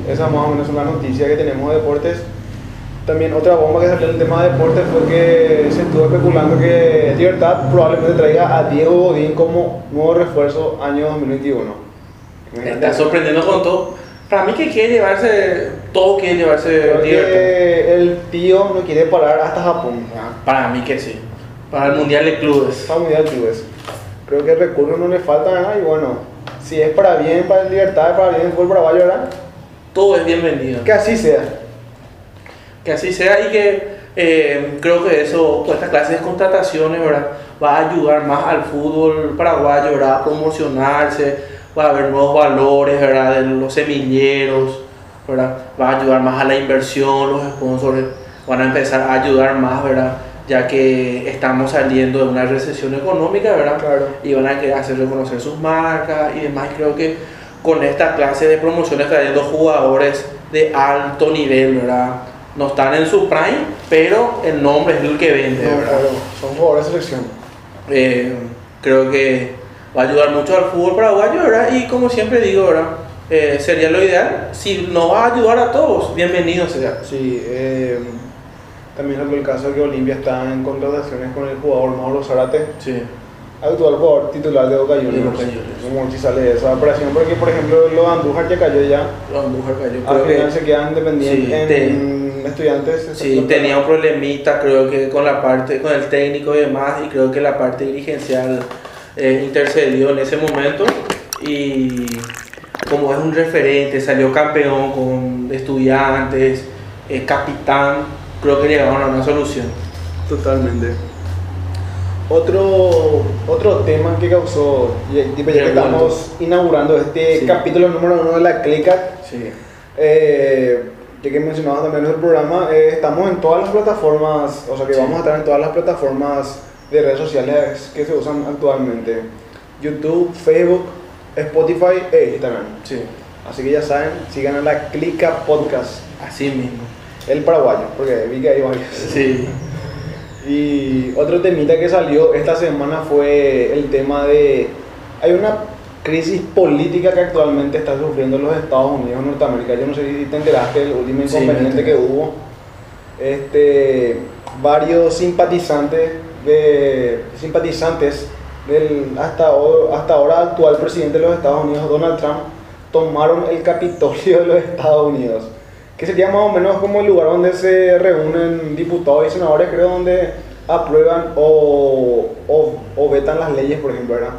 Esa más o menos es una noticia que tenemos de deportes. También otra bomba que salió en el tema de deportes fue que se estuvo especulando que Libertad probablemente traiga a Diego Godín como nuevo refuerzo año 2021. Me está sorprendiendo con todo. Para mí que quiere llevarse, todo quiere llevarse Creo Libertad. que el tío no quiere parar hasta Japón. Ah, Para mí que sí. Para el Mundial de Clubes. Para Mundial de Clubes. Creo que recursos no le falta nada y bueno, si es para bien, para el Libertad, para bien el fútbol paraguayo, ¿verdad? Todo es bienvenido. Que así sea. Que así sea y que eh, creo que eso, toda esta clase de contrataciones, ¿verdad? Va a ayudar más al fútbol paraguayo, ¿verdad? A promocionarse, va a haber nuevos valores, ¿verdad? De los semilleros, ¿verdad? Va a ayudar más a la inversión, los sponsors van a empezar a ayudar más, ¿verdad? Ya que estamos saliendo de una recesión económica, ¿verdad? Claro. y van a querer hacer reconocer sus marcas y demás. Creo que con esta clase de promociones trayendo jugadores de alto nivel, ¿verdad? No están en su prime, pero el nombre es el que vende, No, ¿verdad? claro, son jugadores de selección. Eh, creo que va a ayudar mucho al fútbol paraguayo, ¿verdad? Y como siempre digo, ¿verdad? Eh, sería lo ideal. Si nos va a ayudar a todos, bienvenido sea. Sí, eh, también es el caso que Olimpia está en contrataciones con el jugador Mauro Zarate, Sí. actual jugador titular de Boca Juniors. Como si sale de esa operación, porque por ejemplo lo de Andújar ya cayó ya. Los Andújar cayó. Al Creo que- final se quedan dependientes Sí, en estudiantes. Sí, tenía un problemita creo que con la parte, con el técnico y demás, y creo que la parte dirigencial eh, intercedió en ese momento y como es un referente, salió campeón con estudiantes, eh, capitán, creo que llegaron a una solución. Totalmente. Otro, otro tema que causó, y tipo, ya que estamos inaugurando este Sí. capítulo número uno de la Clica, Sí. eh, ya que mencionabas también en el programa, eh, estamos en todas las plataformas, o sea que Sí. vamos a estar en todas las plataformas de redes sociales que se usan actualmente. YouTube, Facebook, Spotify e Instagram. Sí, Así que ya saben, sigan a la Clica Podcast, así mismo. el paraguayo, porque vi que hay varios. Sí, Y otro temita que salió esta semana fue el tema de... Hay una crisis política que actualmente está sufriendo los Estados Unidos, Norteamérica. Yo no sé si te enteraste del último Sí, inconveniente enteré. que hubo. Este, varios simpatizantes de simpatizantes del hasta, hasta ahora actual presidente de los Estados Unidos, Donald Trump, tomaron el Capitolio de los Estados Unidos. que sería más o menos como el lugar donde se reúnen diputados y senadores, creo, donde aprueban o, o, o vetan las leyes, por ejemplo, ¿verdad?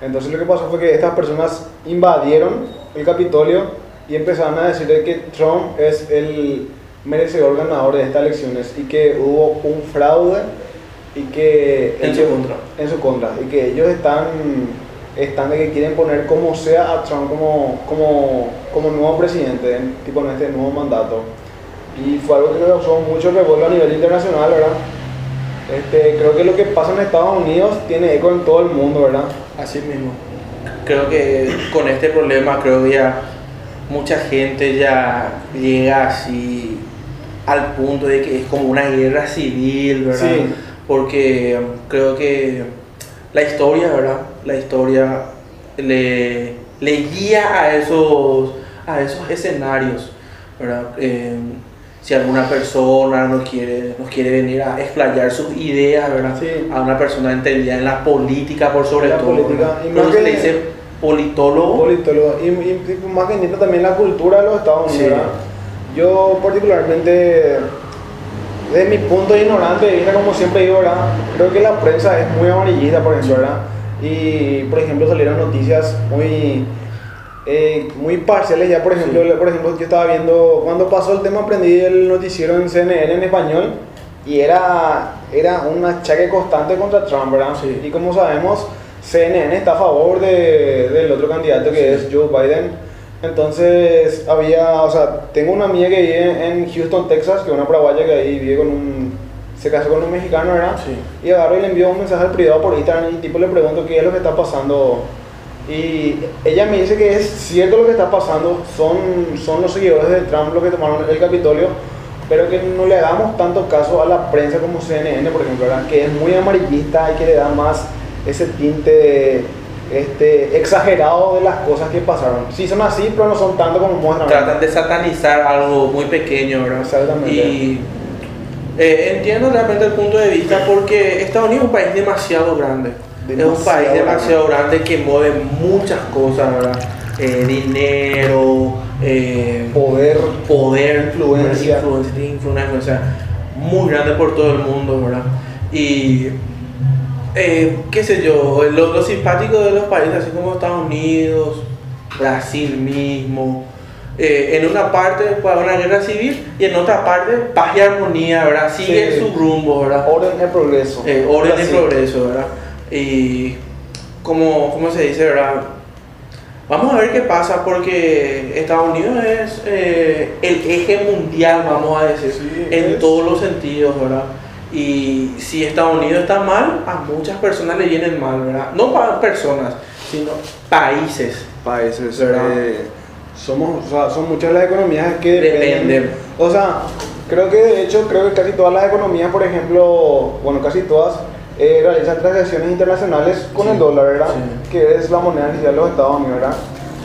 Entonces lo que pasó fue que estas personas invadieron el Capitolio y empezaron a decir de que Trump es el merecedor ganador de estas elecciones y que hubo un fraude y que En su ellos- contra. en su contra y que ellos están están de que quieren poner como sea a Trump como como como nuevo presidente en, tipo en este nuevo mandato. Y fue algo que causó mucho revuelo a nivel internacional verdad este, creo que lo que pasa en Estados Unidos tiene eco en todo el mundo verdad Así mismo. Creo que con este problema, creo que ya mucha gente ya llega así al punto de que es como una guerra civil, ¿verdad? Sí. Porque creo que la historia, ¿verdad? La historia le, le guía a esos, a esos escenarios, ¿verdad? Eh, si alguna persona nos quiere, nos quiere venir a explayar sus ideas, ¿verdad? Sí. A una persona entendida en la política por sobre La todo. política. Y más que le dice politólogo. politólogo y, y- y más que nada también la cultura de los Estados Unidos. Sí. ¿verdad? Yo particularmente, desde mi punto de ignorante de vista, como siempre digo, ¿verdad? creo que la prensa es muy amarillista, por ejemplo, ¿verdad? Y, por ejemplo, salieron noticias muy... eh, muy parciales ya, por ejemplo, por ejemplo, yo estaba viendo, cuando pasó el tema, aprendí el noticiero en CNN en español y era, era un achaque constante contra Trump, ¿verdad? Sí. Y como sabemos, CNN está a favor de, del otro candidato que es Joe Biden. Entonces, había, o sea, tengo una amiga que vive en Houston, Texas, que es una paraguaya que ahí vive con un, se casó con un mexicano, ¿verdad? Sí. Y agarro y le envío un mensaje al privado por Instagram y tipo le pregunto qué es lo que está pasando. Y ella me dice que es cierto lo que está pasando, son, son los seguidores de Trump los que tomaron el Capitolio, pero que no le hagamos tanto caso a la prensa como CNN, por ejemplo, ¿verdad? que es muy amarillista y que le da más ese tinte este, exagerado de las cosas que pasaron. Sí son así, pero no son tanto como muestran. Tratan de satanizar algo muy pequeño, ¿verdad? Exactamente. Y eh, entiendo realmente el punto de vista porque Estados Unidos es un país demasiado grande. Es un Demasiado país demasiado grande que mueve muchas cosas, ¿verdad? Eh, dinero, eh, Poder, poder, Influencia. influencia, tiene una influencia muy grande por todo el mundo, ¿verdad? Y eh, qué sé yo, lo, lo simpático de los países, así como Estados Unidos, Brasil mismo, eh, en una parte para una guerra civil y en otra parte paz y armonía, ¿verdad? Sigue Sí. su rumbo, ¿verdad? orden y progreso. Eh, orden y Así. progreso, ¿verdad? Y como, ¿cómo se dice, verdad? Vamos a ver qué pasa porque Estados Unidos es eh, el eje mundial, vamos a decir, Sí, en es. todos los sentidos, ¿verdad? Y si Estados Unidos está mal, a muchas personas le vienen mal, ¿verdad? No para personas, sino países. países, ¿Verdad? eh, somos, o sea, son muchas las economías que dependen. Dependen. O sea, creo que de hecho, creo que casi todas las economías, por ejemplo, bueno, casi todas, eh, realizan transacciones internacionales con Sí, el dólar, ¿verdad? sí. Que es la moneda oficial de los Estados Unidos, ¿verdad?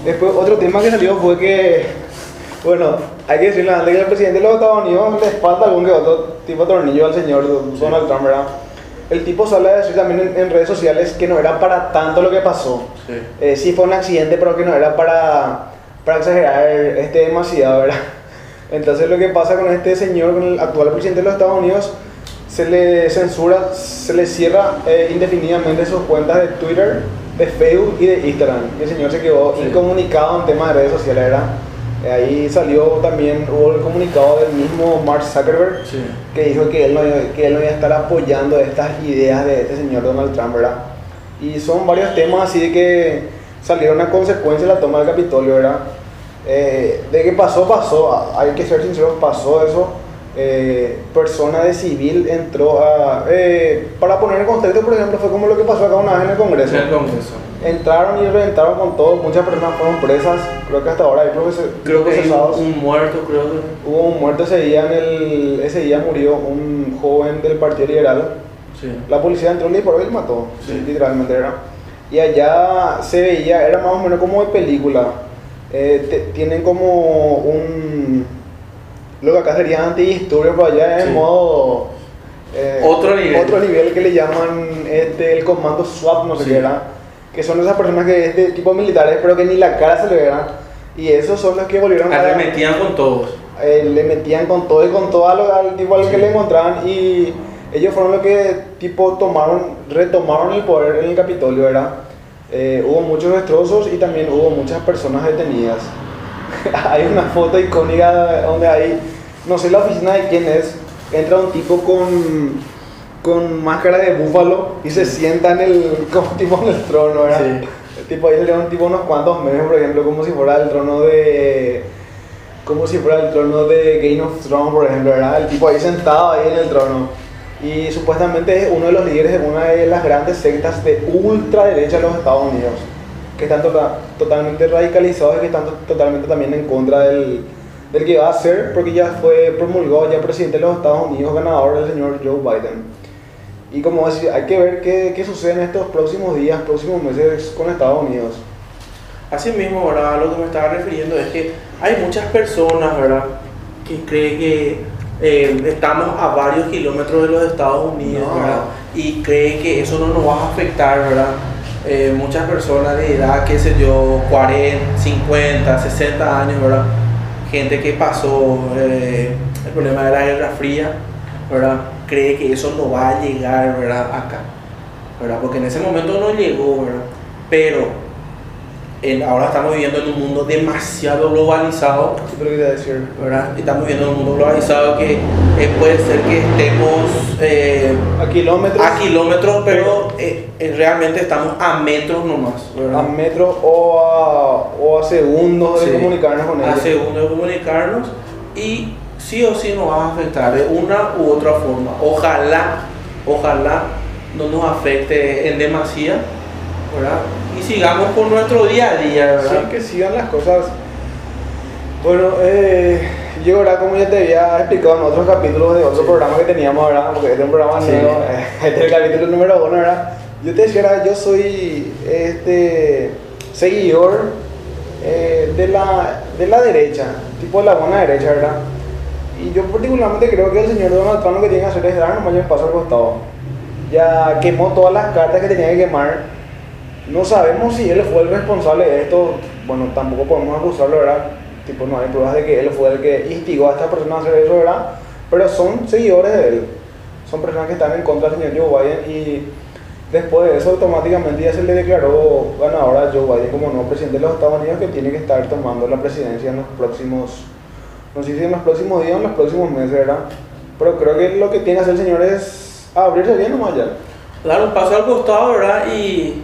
Después, otro tema que salió fue que, bueno, hay que decirle antes que el presidente de los Estados Unidos le falta algún que otro tipo de tornillo al señor Donald Trump, ¿verdad? El tipo sale a decir también en, en redes sociales que no era para tanto lo que pasó. Sí. Eh, sí fue un accidente, pero que no era para, para exagerar este demasiado, ¿verdad? Entonces lo que pasa con este señor, con el actual presidente de los Estados Unidos, se le censura, se le cierra eh, indefinidamente sus cuentas de Twitter, de Facebook y de Instagram. El señor se quedó Sí. incomunicado en temas de redes sociales, ¿verdad? Eh, Ahí salió también, hubo el comunicado del mismo Mark Zuckerberg, Sí. que dijo que él, no, que él no iba a estar apoyando estas ideas de este señor Donald Trump, ¿verdad? Y son varios temas así de que salieron a consecuencia de la toma del Capitolio, ¿verdad? Eh, de que pasó, pasó, hay que ser sinceros, pasó eso. Eh, persona de civil entró a... eh, para poner en contexto, por ejemplo, fue como lo que pasó acá una vez en el Congreso. En el Congreso. Entraron y reventaron con todo, muchas personas fueron presas, creo que hasta ahora hay procese- Creo que procesados. un, muerto, creo que. Hubo un muerto ese día, en el, ese día murió un joven del Partido Liberal. Sí. La policía entró, le disparó y mató, Sí. literalmente era. Y allá se veía, era más o menos como de película. Eh, te- tienen como un... Lo que acá sería antidisturbios, pero allá es Sí. en modo... eh, Otro nivel. Otro nivel que le llaman este, el comando SWAT, no sé Sí. qué era. Que son esas personas que es de tipo militares, pero que ni la cara se le verá. Y esos son los que volvieron a... Arremetían con todos. eh, le metían con todo y con todo a lo- al tipo al que le encontraban y ellos fueron los que tipo tomaron, retomaron el poder en el Capitolio, ¿verdad? Eh, hubo muchos destrozos y también hubo muchas personas detenidas. hay una foto icónica donde hay, no sé la oficina de quién es, entra un tipo con, con máscara de búfalo y se sienta en el, como tipo en el trono, ¿verdad? Sí. El tipo ahí le dan tipo unos cuantos memes, por ejemplo, como si fuera el trono de... Como si fuera el trono de Game of Thrones, por ejemplo, ¿verdad? El tipo ahí sentado ahí en el trono. Y supuestamente es uno de los líderes de una de las grandes sectas de ultraderecha de los Estados Unidos, que están tota- totalmente radicalizados y que están to- totalmente también en contra del, del que va a ser, porque ya fue promulgado ya presidente de los Estados Unidos, ganador el señor Joe Biden. Y como decía, hay que ver qué, qué sucede en estos próximos días, próximos meses con Estados Unidos. Así mismo, ¿verdad? Lo que me estaba refiriendo es que hay muchas personas, ¿verdad? Que creen que eh, estamos a varios kilómetros de los Estados Unidos, No. ¿verdad? Y creen que eso no nos va a afectar, ¿verdad? Eh, muchas personas de edad, qué sé yo, 40, 50, 60 años, ¿verdad? Gente que pasó eh, el problema de la Guerra Fría, ¿verdad? Cree que eso no va a llegar, ¿verdad? Acá, ¿verdad? Porque en ese momento no llegó, ¿verdad? Pero en- ahora estamos viviendo en un mundo demasiado globalizado, ¿Qué te lo quería decir? ¿verdad? Estamos viviendo en un mundo globalizado que eh, puede ser que estemos eh, A kilómetros, a kilómetros, pero eh, realmente estamos a metros nomás, a ¿verdad? metros o a, o a segundos de comunicarnos con A ellos. segundo de comunicarnos y sí o sí nos va a afectar de una u otra forma. Ojalá, ojalá no nos afecte en demasía, ¿verdad? Y sigamos con nuestro día a día, ¿verdad? Sí, que sigan las cosas. Bueno, eh, yo ahora como ya te había explicado en otros capítulos de otro Sí. programa que teníamos, ¿verdad? Porque este es un programa Sí. nuevo, eh, este es el capítulo número uno, ¿verdad? Yo te decía, ¿verdad? yo soy este seguidor eh, de, la, de la derecha, tipo de la buena derecha, ¿verdad? Y yo particularmente creo que el señor Donald Trump lo que tiene que hacer es dar un paso al costado. Ya quemó todas las cartas que tenía que quemar. No sabemos si él fue el responsable de esto. Bueno, tampoco podemos acusarlo, ¿verdad? Tipo, no hay pruebas de que él fue el que instigó a esta persona a hacer eso, ¿verdad? Pero son seguidores de él. Son personas que están en contra del señor Joe Biden y después de eso automáticamente ya se le declaró ganador a Joe Biden como nuevo presidente de los Estados Unidos que tiene que estar tomando la presidencia en los próximos, no sé si en los próximos días o en los próximos meses, ¿verdad? Pero creo que lo que tiene que hacer el señor es abrirse bien nomás ya. Dar un paso al costado, ¿verdad? Y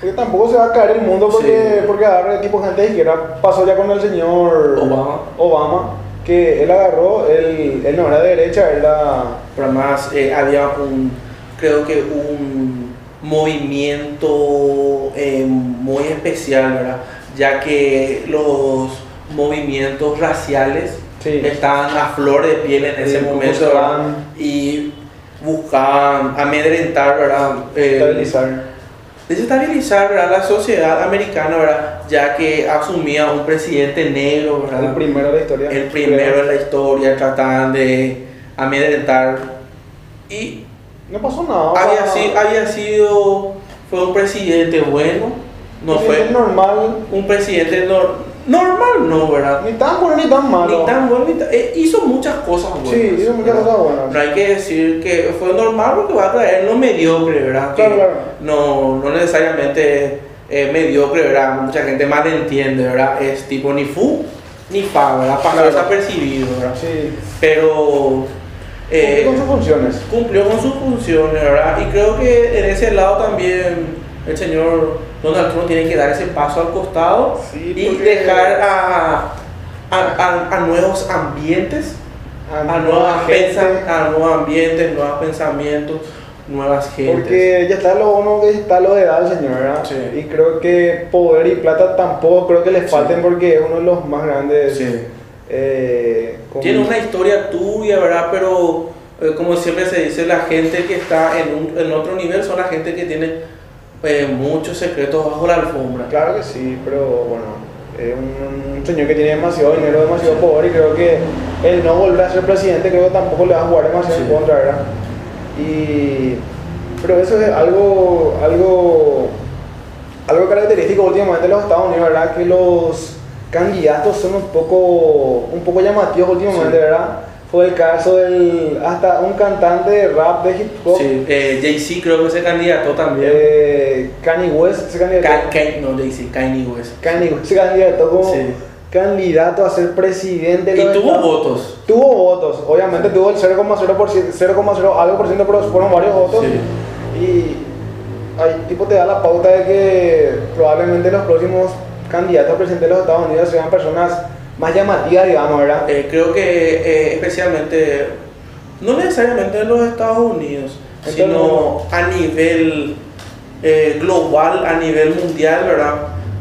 Porque tampoco se va a caer el mundo porque, Sí. porque agarra tipo gente de izquierda. Pasó ya con el señor Obama. Obama, que él agarró, él, él no era de derecha, era... Pero además eh, había un, creo que un movimiento eh, muy especial, ¿verdad? Ya que los movimientos raciales Sí. estaban a flor de piel en ese Sí, momento y buscaban amedrentar, ¿verdad? Eh, Estabilizar. Desestabilizar ¿verdad? la sociedad americana, ¿verdad? Ya que asumía un presidente negro, ¿verdad? El primero de la historia. el primero en la historia, trataban de amedrentar y No pasó nada. había, sea, si- había sido, fue un presidente bueno, no un fue presidente normal, un presidente nor- normal, no, ¿verdad? ni tan bueno ni tan malo. Ni tan bueno, ni tan- eh, hizo muchas cosas buenas. Sí, hizo muchas ¿verdad? cosas buenas. No hay que decir que fue normal porque va a traer lo mediocre, ¿verdad? Claro, Que claro. No, no necesariamente eh, mediocre, ¿verdad? Mucha gente malentiende, ¿verdad? Es tipo ni fu ni fa, ¿verdad? Pasó Claro. desapercibido, ¿verdad? Sí. Pero eh, Cumple con sus funciones. cumplió con sus funciones, ¿verdad? Y creo que en ese lado también el señor Donald Trump tiene que dar ese paso al costado Sí, y dejar a, a, a- a nuevos ambientes, a, nuevas a nuevos ambientes, nuevos pensamientos, nuevas gentes. Porque ya está lo uno que está lo de edad el señor, ¿verdad? Sí. Y creo que poder y plata tampoco creo que le falten porque es uno de los más grandes. Eh, Tiene una historia tuya, ¿verdad? Pero eh, como siempre se dice, la gente que está en, un, en otro nivel son la gente que tiene eh, muchos secretos bajo la alfombra. Claro que sí, pero bueno, es un, un señor que tiene demasiado dinero, demasiado poder y creo que el no volver a ser presidente creo que tampoco le va a jugar demasiado en Sí. contra, ¿verdad? Y, pero eso es algo, algo, algo característico últimamente de los Estados Unidos, ¿verdad? Que los, candidatos son un poco, un poco llamativos últimamente, Sí. ¿verdad? Fue el caso del, hasta un cantante de rap de hip hop, Sí, eh, Jay-Z creo que se candidató también. eh, Kanye West, se candidató, Ka- Ka- no, Jay-Z, Kanye West. Kanye West se candidató como Sí. candidato a ser presidente de Y tuvo Estados- votos. Tuvo votos, obviamente tuvo el 0,0%, 0,0 algo por ciento, pero fueron varios votos. Sí. Y ahí tipo te da la pauta de que probablemente los próximos candidatos a presidente de los Estados Unidos sean personas más llamativas, digamos, ¿verdad? Eh, creo que eh, especialmente, no necesariamente en los Estados Unidos, sino a nivel eh, global, a nivel mundial, ¿verdad?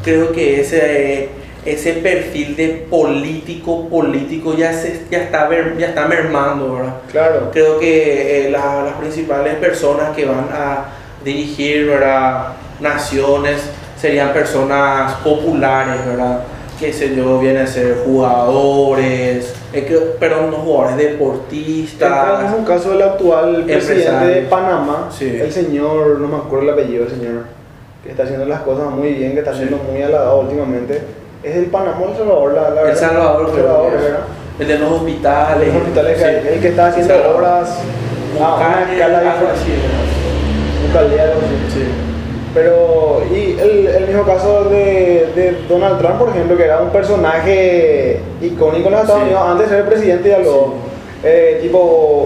Creo que ese, ese perfil de político, político ya, se, ya, está, ver- ya está mermando, ¿verdad? Claro. Creo que la- las principales personas que van a dirigir ¿verdad? naciones serían personas populares, ¿verdad? Que sé yo, vienen a ser jugadores, perdón, no jugadores, deportistas. mismo caso del actual presidente de Panamá, Sí. el señor, no me acuerdo el apellido del señor, que está haciendo las cosas muy bien, que está Sí. siendo muy halagado últimamente. Es el Panamá o El Salvador, la, la El verdad. Salvador, El Salvador, es. El de los hospitales. Los hospitales, sí. que- el que está haciendo obras a una un caldero, sí. Pero, y el, el mismo caso de, de Donald Trump, por ejemplo, que era un personaje icónico en los Estados Sí. Unidos, antes de ser presidente ya lo, eh, tipo,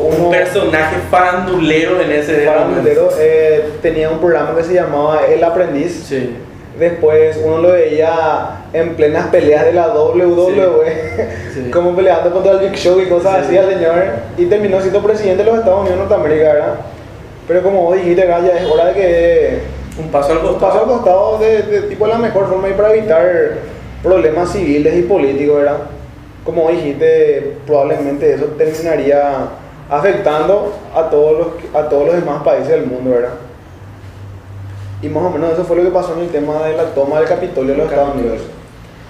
uno Un personaje farandulero en ese farandulero, eh, tenía un programa que se llamaba El Aprendiz. Sí. Después uno lo veía en plenas peleas de la WWE, Sí. como peleando contra el Big Show y cosas Sí. así al señor, y terminó siendo presidente de los Estados Unidos de Norteamérica, ¿verdad? Pero como vos dijiste, ya es hora de que Un paso al un costado. paso al costado de, de tipo la mejor forma y para evitar problemas civiles y políticos, ¿verdad? Como dijiste, probablemente eso terminaría afectando a todos los, a todos los demás países del mundo, ¿verdad? Y más o menos eso fue lo que pasó en el tema de la toma del Capitolio de los Estados. Unidos.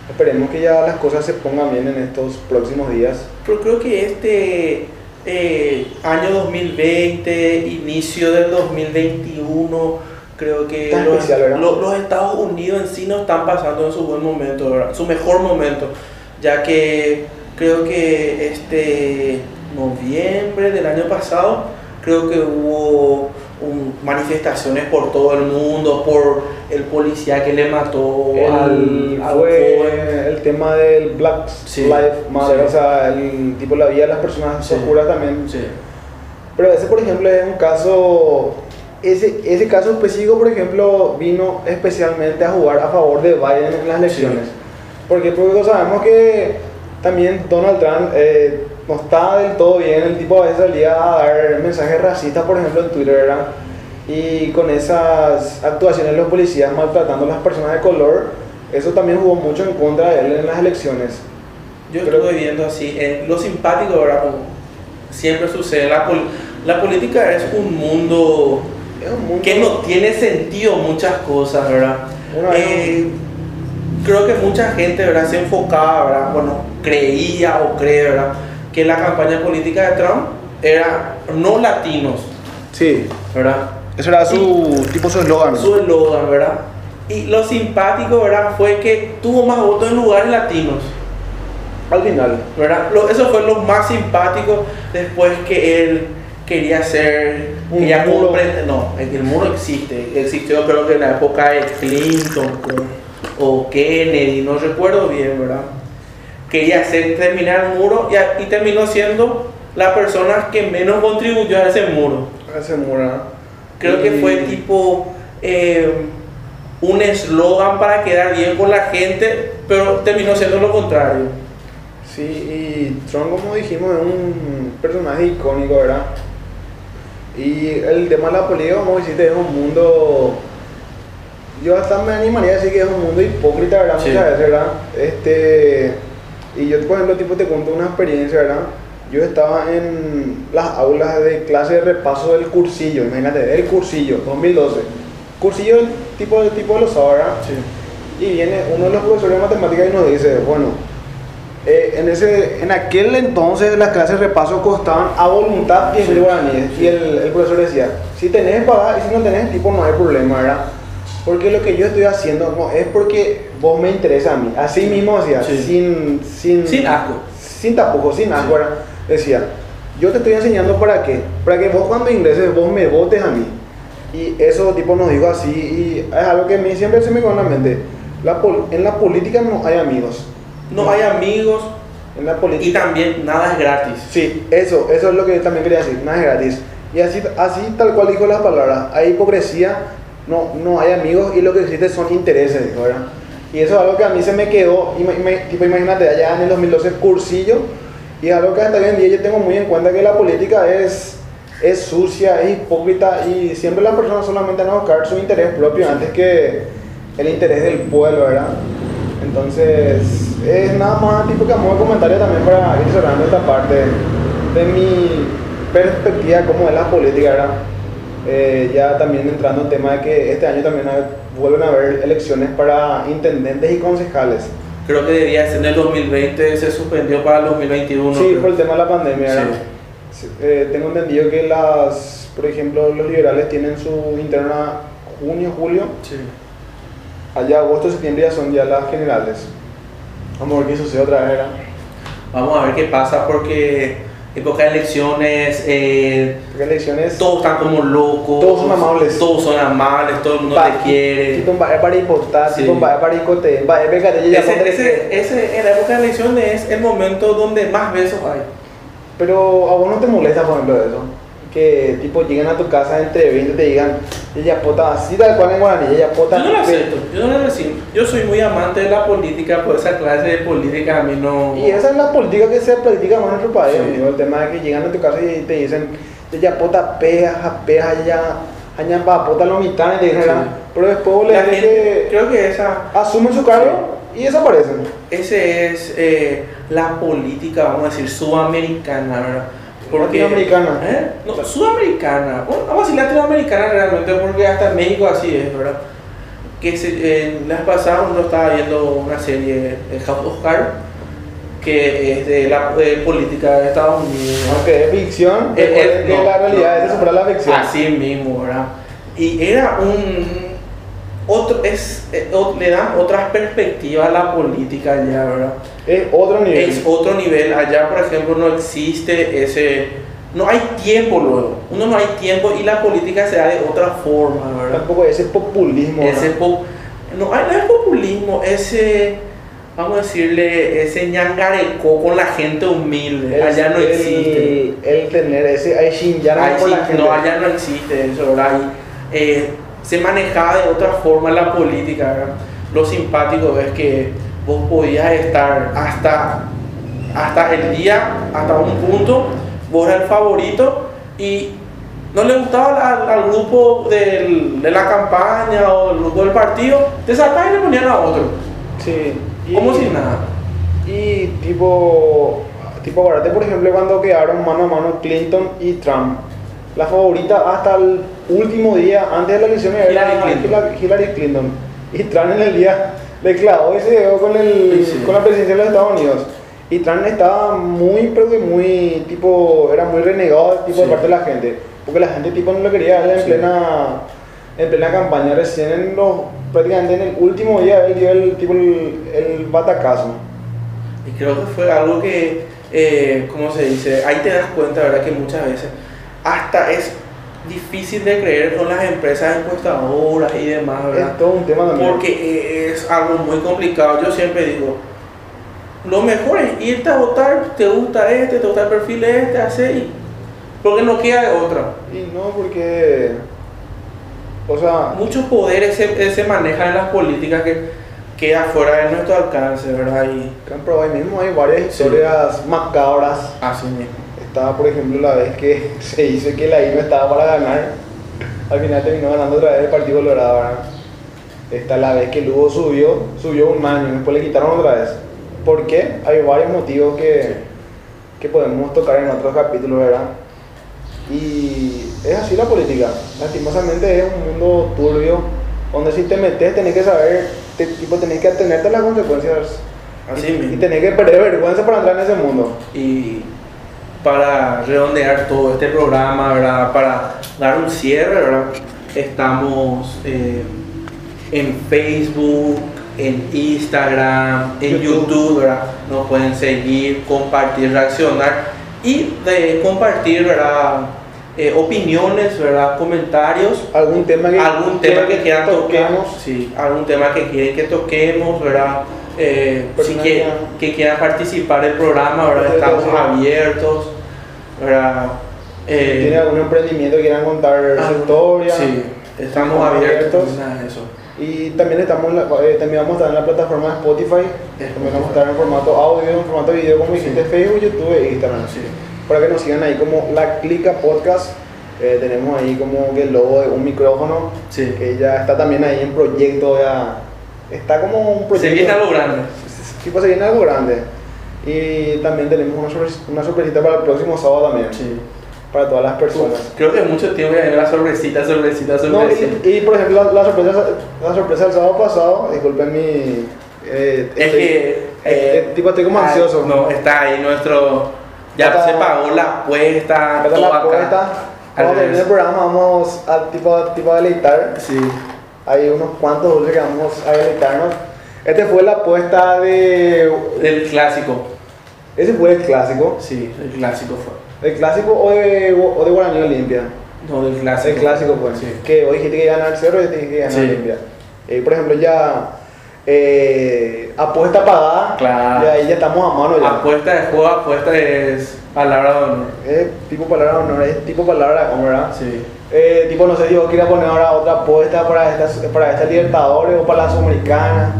Esperemos que ya las cosas se pongan bien en estos próximos días. Pero creo que este eh, año 2020, inicio del 2021, creo que los, Estados Unidos en sí no están pasando en su buen momento, ¿verdad? su mejor momento, ya que creo que este noviembre del año pasado, creo que hubo un- manifestaciones por todo el mundo, por el policía que le mató El, al, fue el tema del Black Sí, Lives Matter, sí. o sea, el tipo la vida de las personas Sí. oscuras también. Pero ese, por ejemplo, es un caso. Ese, ese caso específico, por ejemplo, vino especialmente a jugar a favor de Biden en las elecciones. ¿Por qué? Porque sabemos que también Donald Trump eh, no está del todo bien. El tipo a veces salía a dar mensajes racistas, por ejemplo, en Twitter, ¿verdad? Y con esas actuaciones de los policías maltratando a las personas de color, eso también jugó mucho en contra de él en las elecciones. Yo Creo- estuve viendo así, eh, lo simpático, ¿verdad? Como siempre sucede, la, pol- la política es un mundo mundo- que no tiene sentido muchas cosas, ¿verdad? Eh, creo que mucha gente, ¿verdad? Se enfocaba, ¿verdad? Bueno, creía o cree, ¿verdad? Que la campaña política de Trump era no latinos, Sí, ¿verdad? ese era su tipo su eslogan. Su eslogan, ¿verdad? Y lo simpático, ¿verdad? Fue que tuvo más votos en lugares latinos. Al final. ¿verdad? Lo- eso fue lo más simpático después que él quería hacer Un quería muro. no el, el muro existe existió creo que en la época de Clinton o, o Kennedy no recuerdo bien verdad quería hacer terminar el muro y, a- y terminó siendo la persona que menos contribuyó a ese muro Ese mura. creo que fue tipo eh, un eslogan para quedar bien con la gente pero terminó siendo lo contrario Sí, y Trump, como dijimos, es un personaje icónico, ¿verdad? Y el tema de la política, como dijiste, es un mundo. Yo hasta me animaría a decir que es un mundo hipócrita, ¿verdad? Sí. Muchas veces, ¿verdad? Este. Y yo, por ejemplo, tipo, te cuento una experiencia, ¿verdad? Yo estaba en las aulas de clase de repaso del cursillo, imagínate, del cursillo, 2012. Cursillo tipo, tipo de los sábados, ¿verdad? Y viene uno de los profesores de matemáticas y nos dice, bueno, eh, en, ese, en aquel entonces las clases de repaso costaban a voluntad 10 mil guaraníes. Y el, el profesor decía, si tenés pagar y si no tenés, tipo no hay problema, ¿verdad? Porque lo que yo estoy haciendo no es porque vos me interesa a mí. Así mismo decía, Sí. sin, sin, Sin asco. sin tampoco, sin asco, ¿verdad? decía, yo te estoy enseñando para qué, para que vos cuando ingreses vos me votes a mí. Y eso tipo nos dijo así y es algo que a mí siempre se me quedó en la mente. La en la política no hay amigos. No hay amigos En la y política... también nada es gratis. Sí, eso, eso es lo que yo también quería decir, nada es gratis. Y así, así tal cual dijo las palabras, hay hipocresía, no, no hay amigos y lo que existe son intereses, ¿verdad? Y eso es algo que a mí se me quedó, ima- ima- tipo imagínate, allá en el 2012 cursillo, y es algo que hasta hoy en día yo tengo muy en cuenta que la política es, es sucia, es hipócrita y siempre las personas solamente van a buscar su interés propio antes que el interés del pueblo, ¿verdad? Entonces, es nada más tipo que de comentario también para ir cerrando esta parte de mi perspectiva como es la política, ¿verdad? Eh, ya también entrando en tema de que este año también hay- vuelven a haber elecciones para intendentes y concejales. Creo que debería ser en el 2020, se suspendió para el 2021. sí, creo. por el tema de la pandemia, ¿verdad? Sí, eh, tengo entendido que las, por ejemplo, los liberales tienen su interna junio, julio, Sí. Allá agosto, septiembre ya son ya las generales. Vamos a ver qué sucede otra vez, ¿verdad? Vamos a ver qué pasa porque época de elecciones, eh, elecciones... todos están como locos. Todos son amables. Todos son amables, todo el mundo te quiere. Va para tipo, va para Ese, en la época de elecciones es el momento donde más besos hay. Pero a vos no te molesta, por ejemplo, eso. Que tipo lleguen a tu casa entre 20 y te digan, ella pota así tal cual en guaraní, ella pota. Yo no lo acepto, yo no lo recibo. Yo soy muy amante de la política, por esa clase de política a mí no. Y esa es la política que se practica más en nuestro país, Sí. amigo. El tema de que llegan a tu casa y te dicen, ella pota peja, peja, ella, aña pa pota lo mitad, y te dicen, Sí. ¿verdad? Pero después le gente, que creo que esa, asumen su cargo y desaparecen. ese es eh, la política, vamos a decir, sudamericana, ¿verdad? Latinoamericana. ¿Eh? No, sudamericana. Bueno, vamos a decir latinoamericana realmente, porque hasta México así es, ¿verdad? Que se, en las pasadas uno estaba viendo una serie, de House of Cards, que es de la de política de Estados Unidos. Aunque es ficción, Eh, recuerden eh, que no, la realidad no, es superar la ficción. Así mismo, ¿verdad? Y era un. Otro, es, eh, le dan otras perspectivas a la política allá, ¿verdad? Es otro nivel. Es otro nivel. Allá, por ejemplo, no existe ese. No hay tiempo luego. Uno no hay tiempo y la política se da de otra forma, ¿verdad? Tampoco ese populismo. Ese ¿no? pop- no, hay- no es populismo, ese. Vamos a decirle, ese ñangareco con la gente humilde. El- allá no el- existe. El, tener ese por sí, la gente. no, allá no existe eso, ¿verdad? Eh, se manejaba de otra forma la política, ¿verdad? Lo simpático es que vos podías estar hasta, hasta el día, hasta un punto, vos eras el favorito y no le gustaba al, al grupo del- de la campaña o el grupo del partido, te sacaban y le ponían a otro, Sí. y- como si nada. Y tipo, tipo, acuérdate por ejemplo cuando quedaron mano a mano Clinton y Trump. La favorita hasta el último día, antes de la elección, era Hillary Clinton. Hillary- Hillary Clinton. Y Trump en el día le clavó y se quedó con, el, Sí, con la presidencia de los Estados Unidos. Y Trump estaba muy, pero que muy, tipo, era muy renegado tipo, de parte de la gente. Porque la gente tipo no lo quería él en Sí. plena en plena campaña, recién en los, prácticamente en el último día él dio el, tipo, el, el batacazo. Y creo que fue algo que, eh, ¿cómo se dice? Ahí te das cuenta, ¿verdad? Que muchas veces hasta es difícil de creer con las empresas encuestadoras y demás, ¿verdad? Es todo un tema también. Porque eh, es algo muy complicado. Yo siempre digo, lo mejor es irte a votar, te gusta este, te gusta el perfil este, y... Porque no queda de otra. Y no, porque. O sea, Muchos poderes se, se manejan en las políticas que queda fuera de nuestro alcance, ¿verdad? Y Paraguay mismo hay varias Sí. historias macabras. así mismo. Estaba, por ejemplo, la vez que se hizo que la INE estaba para ganar. Al final terminó ganando otra vez el Partido Colorado, ¿verdad? Esta la vez que Lugo subió, subió un año, después le quitaron otra vez. ¿Por qué? Hay varios motivos que, que podemos tocar en otros capítulos, ¿verdad? Y es así la política. Lastimosamente es un mundo turbio, donde si te metes tenés que saber, te- tipo, tenés que atenerte a las consecuencias. Así y, mismo. y tenés que perder vergüenza para entrar en ese mundo. Y para redondear todo este programa, ¿verdad? Para dar un cierre, ¿verdad? Estamos eh, en Facebook, en Instagram, en YouTube. YouTube, ¿verdad? Nos pueden seguir, compartir, reaccionar y de compartir, ¿verdad? Eh, opiniones, ¿verdad? Comentarios algún tema que, algún tema que quieran tocar, toquemos. sí, algún tema que quieren que toquemos, ¿verdad? Eh, si que, que- quieran participar del programa, ¿verdad? Estamos abiertos, ¿verdad? Eh, tiene algún emprendimiento que quieran contar su algún- historia. Sí, estamos Estamos abiertos eso. Y también estamos la- eh, también vamos a estar en la plataforma de Spotify. También vamos a estar en formato audio, en formato video, como dijiste, Sí. Facebook, YouTube e Instagram. Sí. Para que nos sigan ahí como La Clica Podcast. Eh, tenemos ahí como que el logo de un micrófono, Sí. que ya está también ahí en proyecto, ya está como un proyecto. Se viene algo grande. Tipo, se viene algo grande. Y también tenemos una, sorpres- una sorpresita para el próximo sábado también, Sí. para todas las personas. Creo que mucho tiempo ya la sorpresita, sorpresita, No, sorpresita. y, y, por ejemplo, la, la sorpresa, la sorpresa del sábado pasado, disculpen mi... eh, es estoy- que. eh, eh, tipo, estoy como ah, ansioso. No, está ahí nuestro. Ya Está- se pagó la apuesta. Todo la apuesta. Cuando termine el programa vamos a, tipo, tipo, a deleitar. Sí. Hay unos cuantos dulces que vamos a deleitarnos. Este fue la apuesta de... El clásico. Ese fue el clásico. Sí, el clásico fue. ¿El clásico o de, o de Guaraní Olimpia? No, del clásico. El clásico, pues. Sí. Que hoy dijiste que iba a ganar cero y dijiste que iba a ganar Sí. Olimpia. Eh, por ejemplo, ya eh, apuesta pagada. Claro. Y ahí ya estamos a mano ya. Apuesta de juego, apuesta es palabra de honor. Es tipo palabra de honor, es tipo palabra de honor, ¿verdad? Sí. Eh, tipo, no sé si vos quieres poner ahora otra apuesta para esta, para esta Libertadores o para la Sudamericana.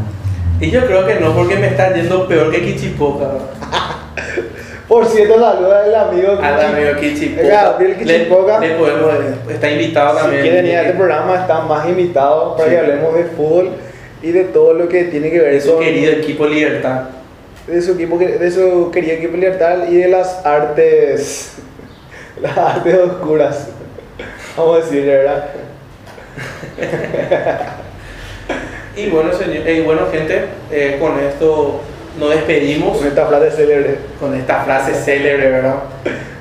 Y yo creo que no, porque me está yendo peor que Kichipoca. Por cierto, saluda al amigo. Al Kichi- amigo Kichipoca. Gabriel Kichipoca. Le, le podemos, está invitado Si también. quieren ir a este programa, están más invitados para Sí. que hablemos de fútbol y de todo lo que tiene que ver de su con- querido equipo Libertad. de su equipo de su querido equipo Libertad y de las artes las artes oscuras vamos a decir verdad. Y bueno, señor, eh, bueno gente, eh, con esto nos despedimos. Con esta frase célebre. Con esta frase célebre, ¿verdad?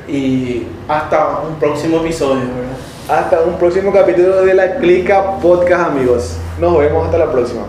Y hasta un próximo episodio, ¿verdad? hasta un próximo capítulo de la clica podcast amigos. Nos vemos hasta la próxima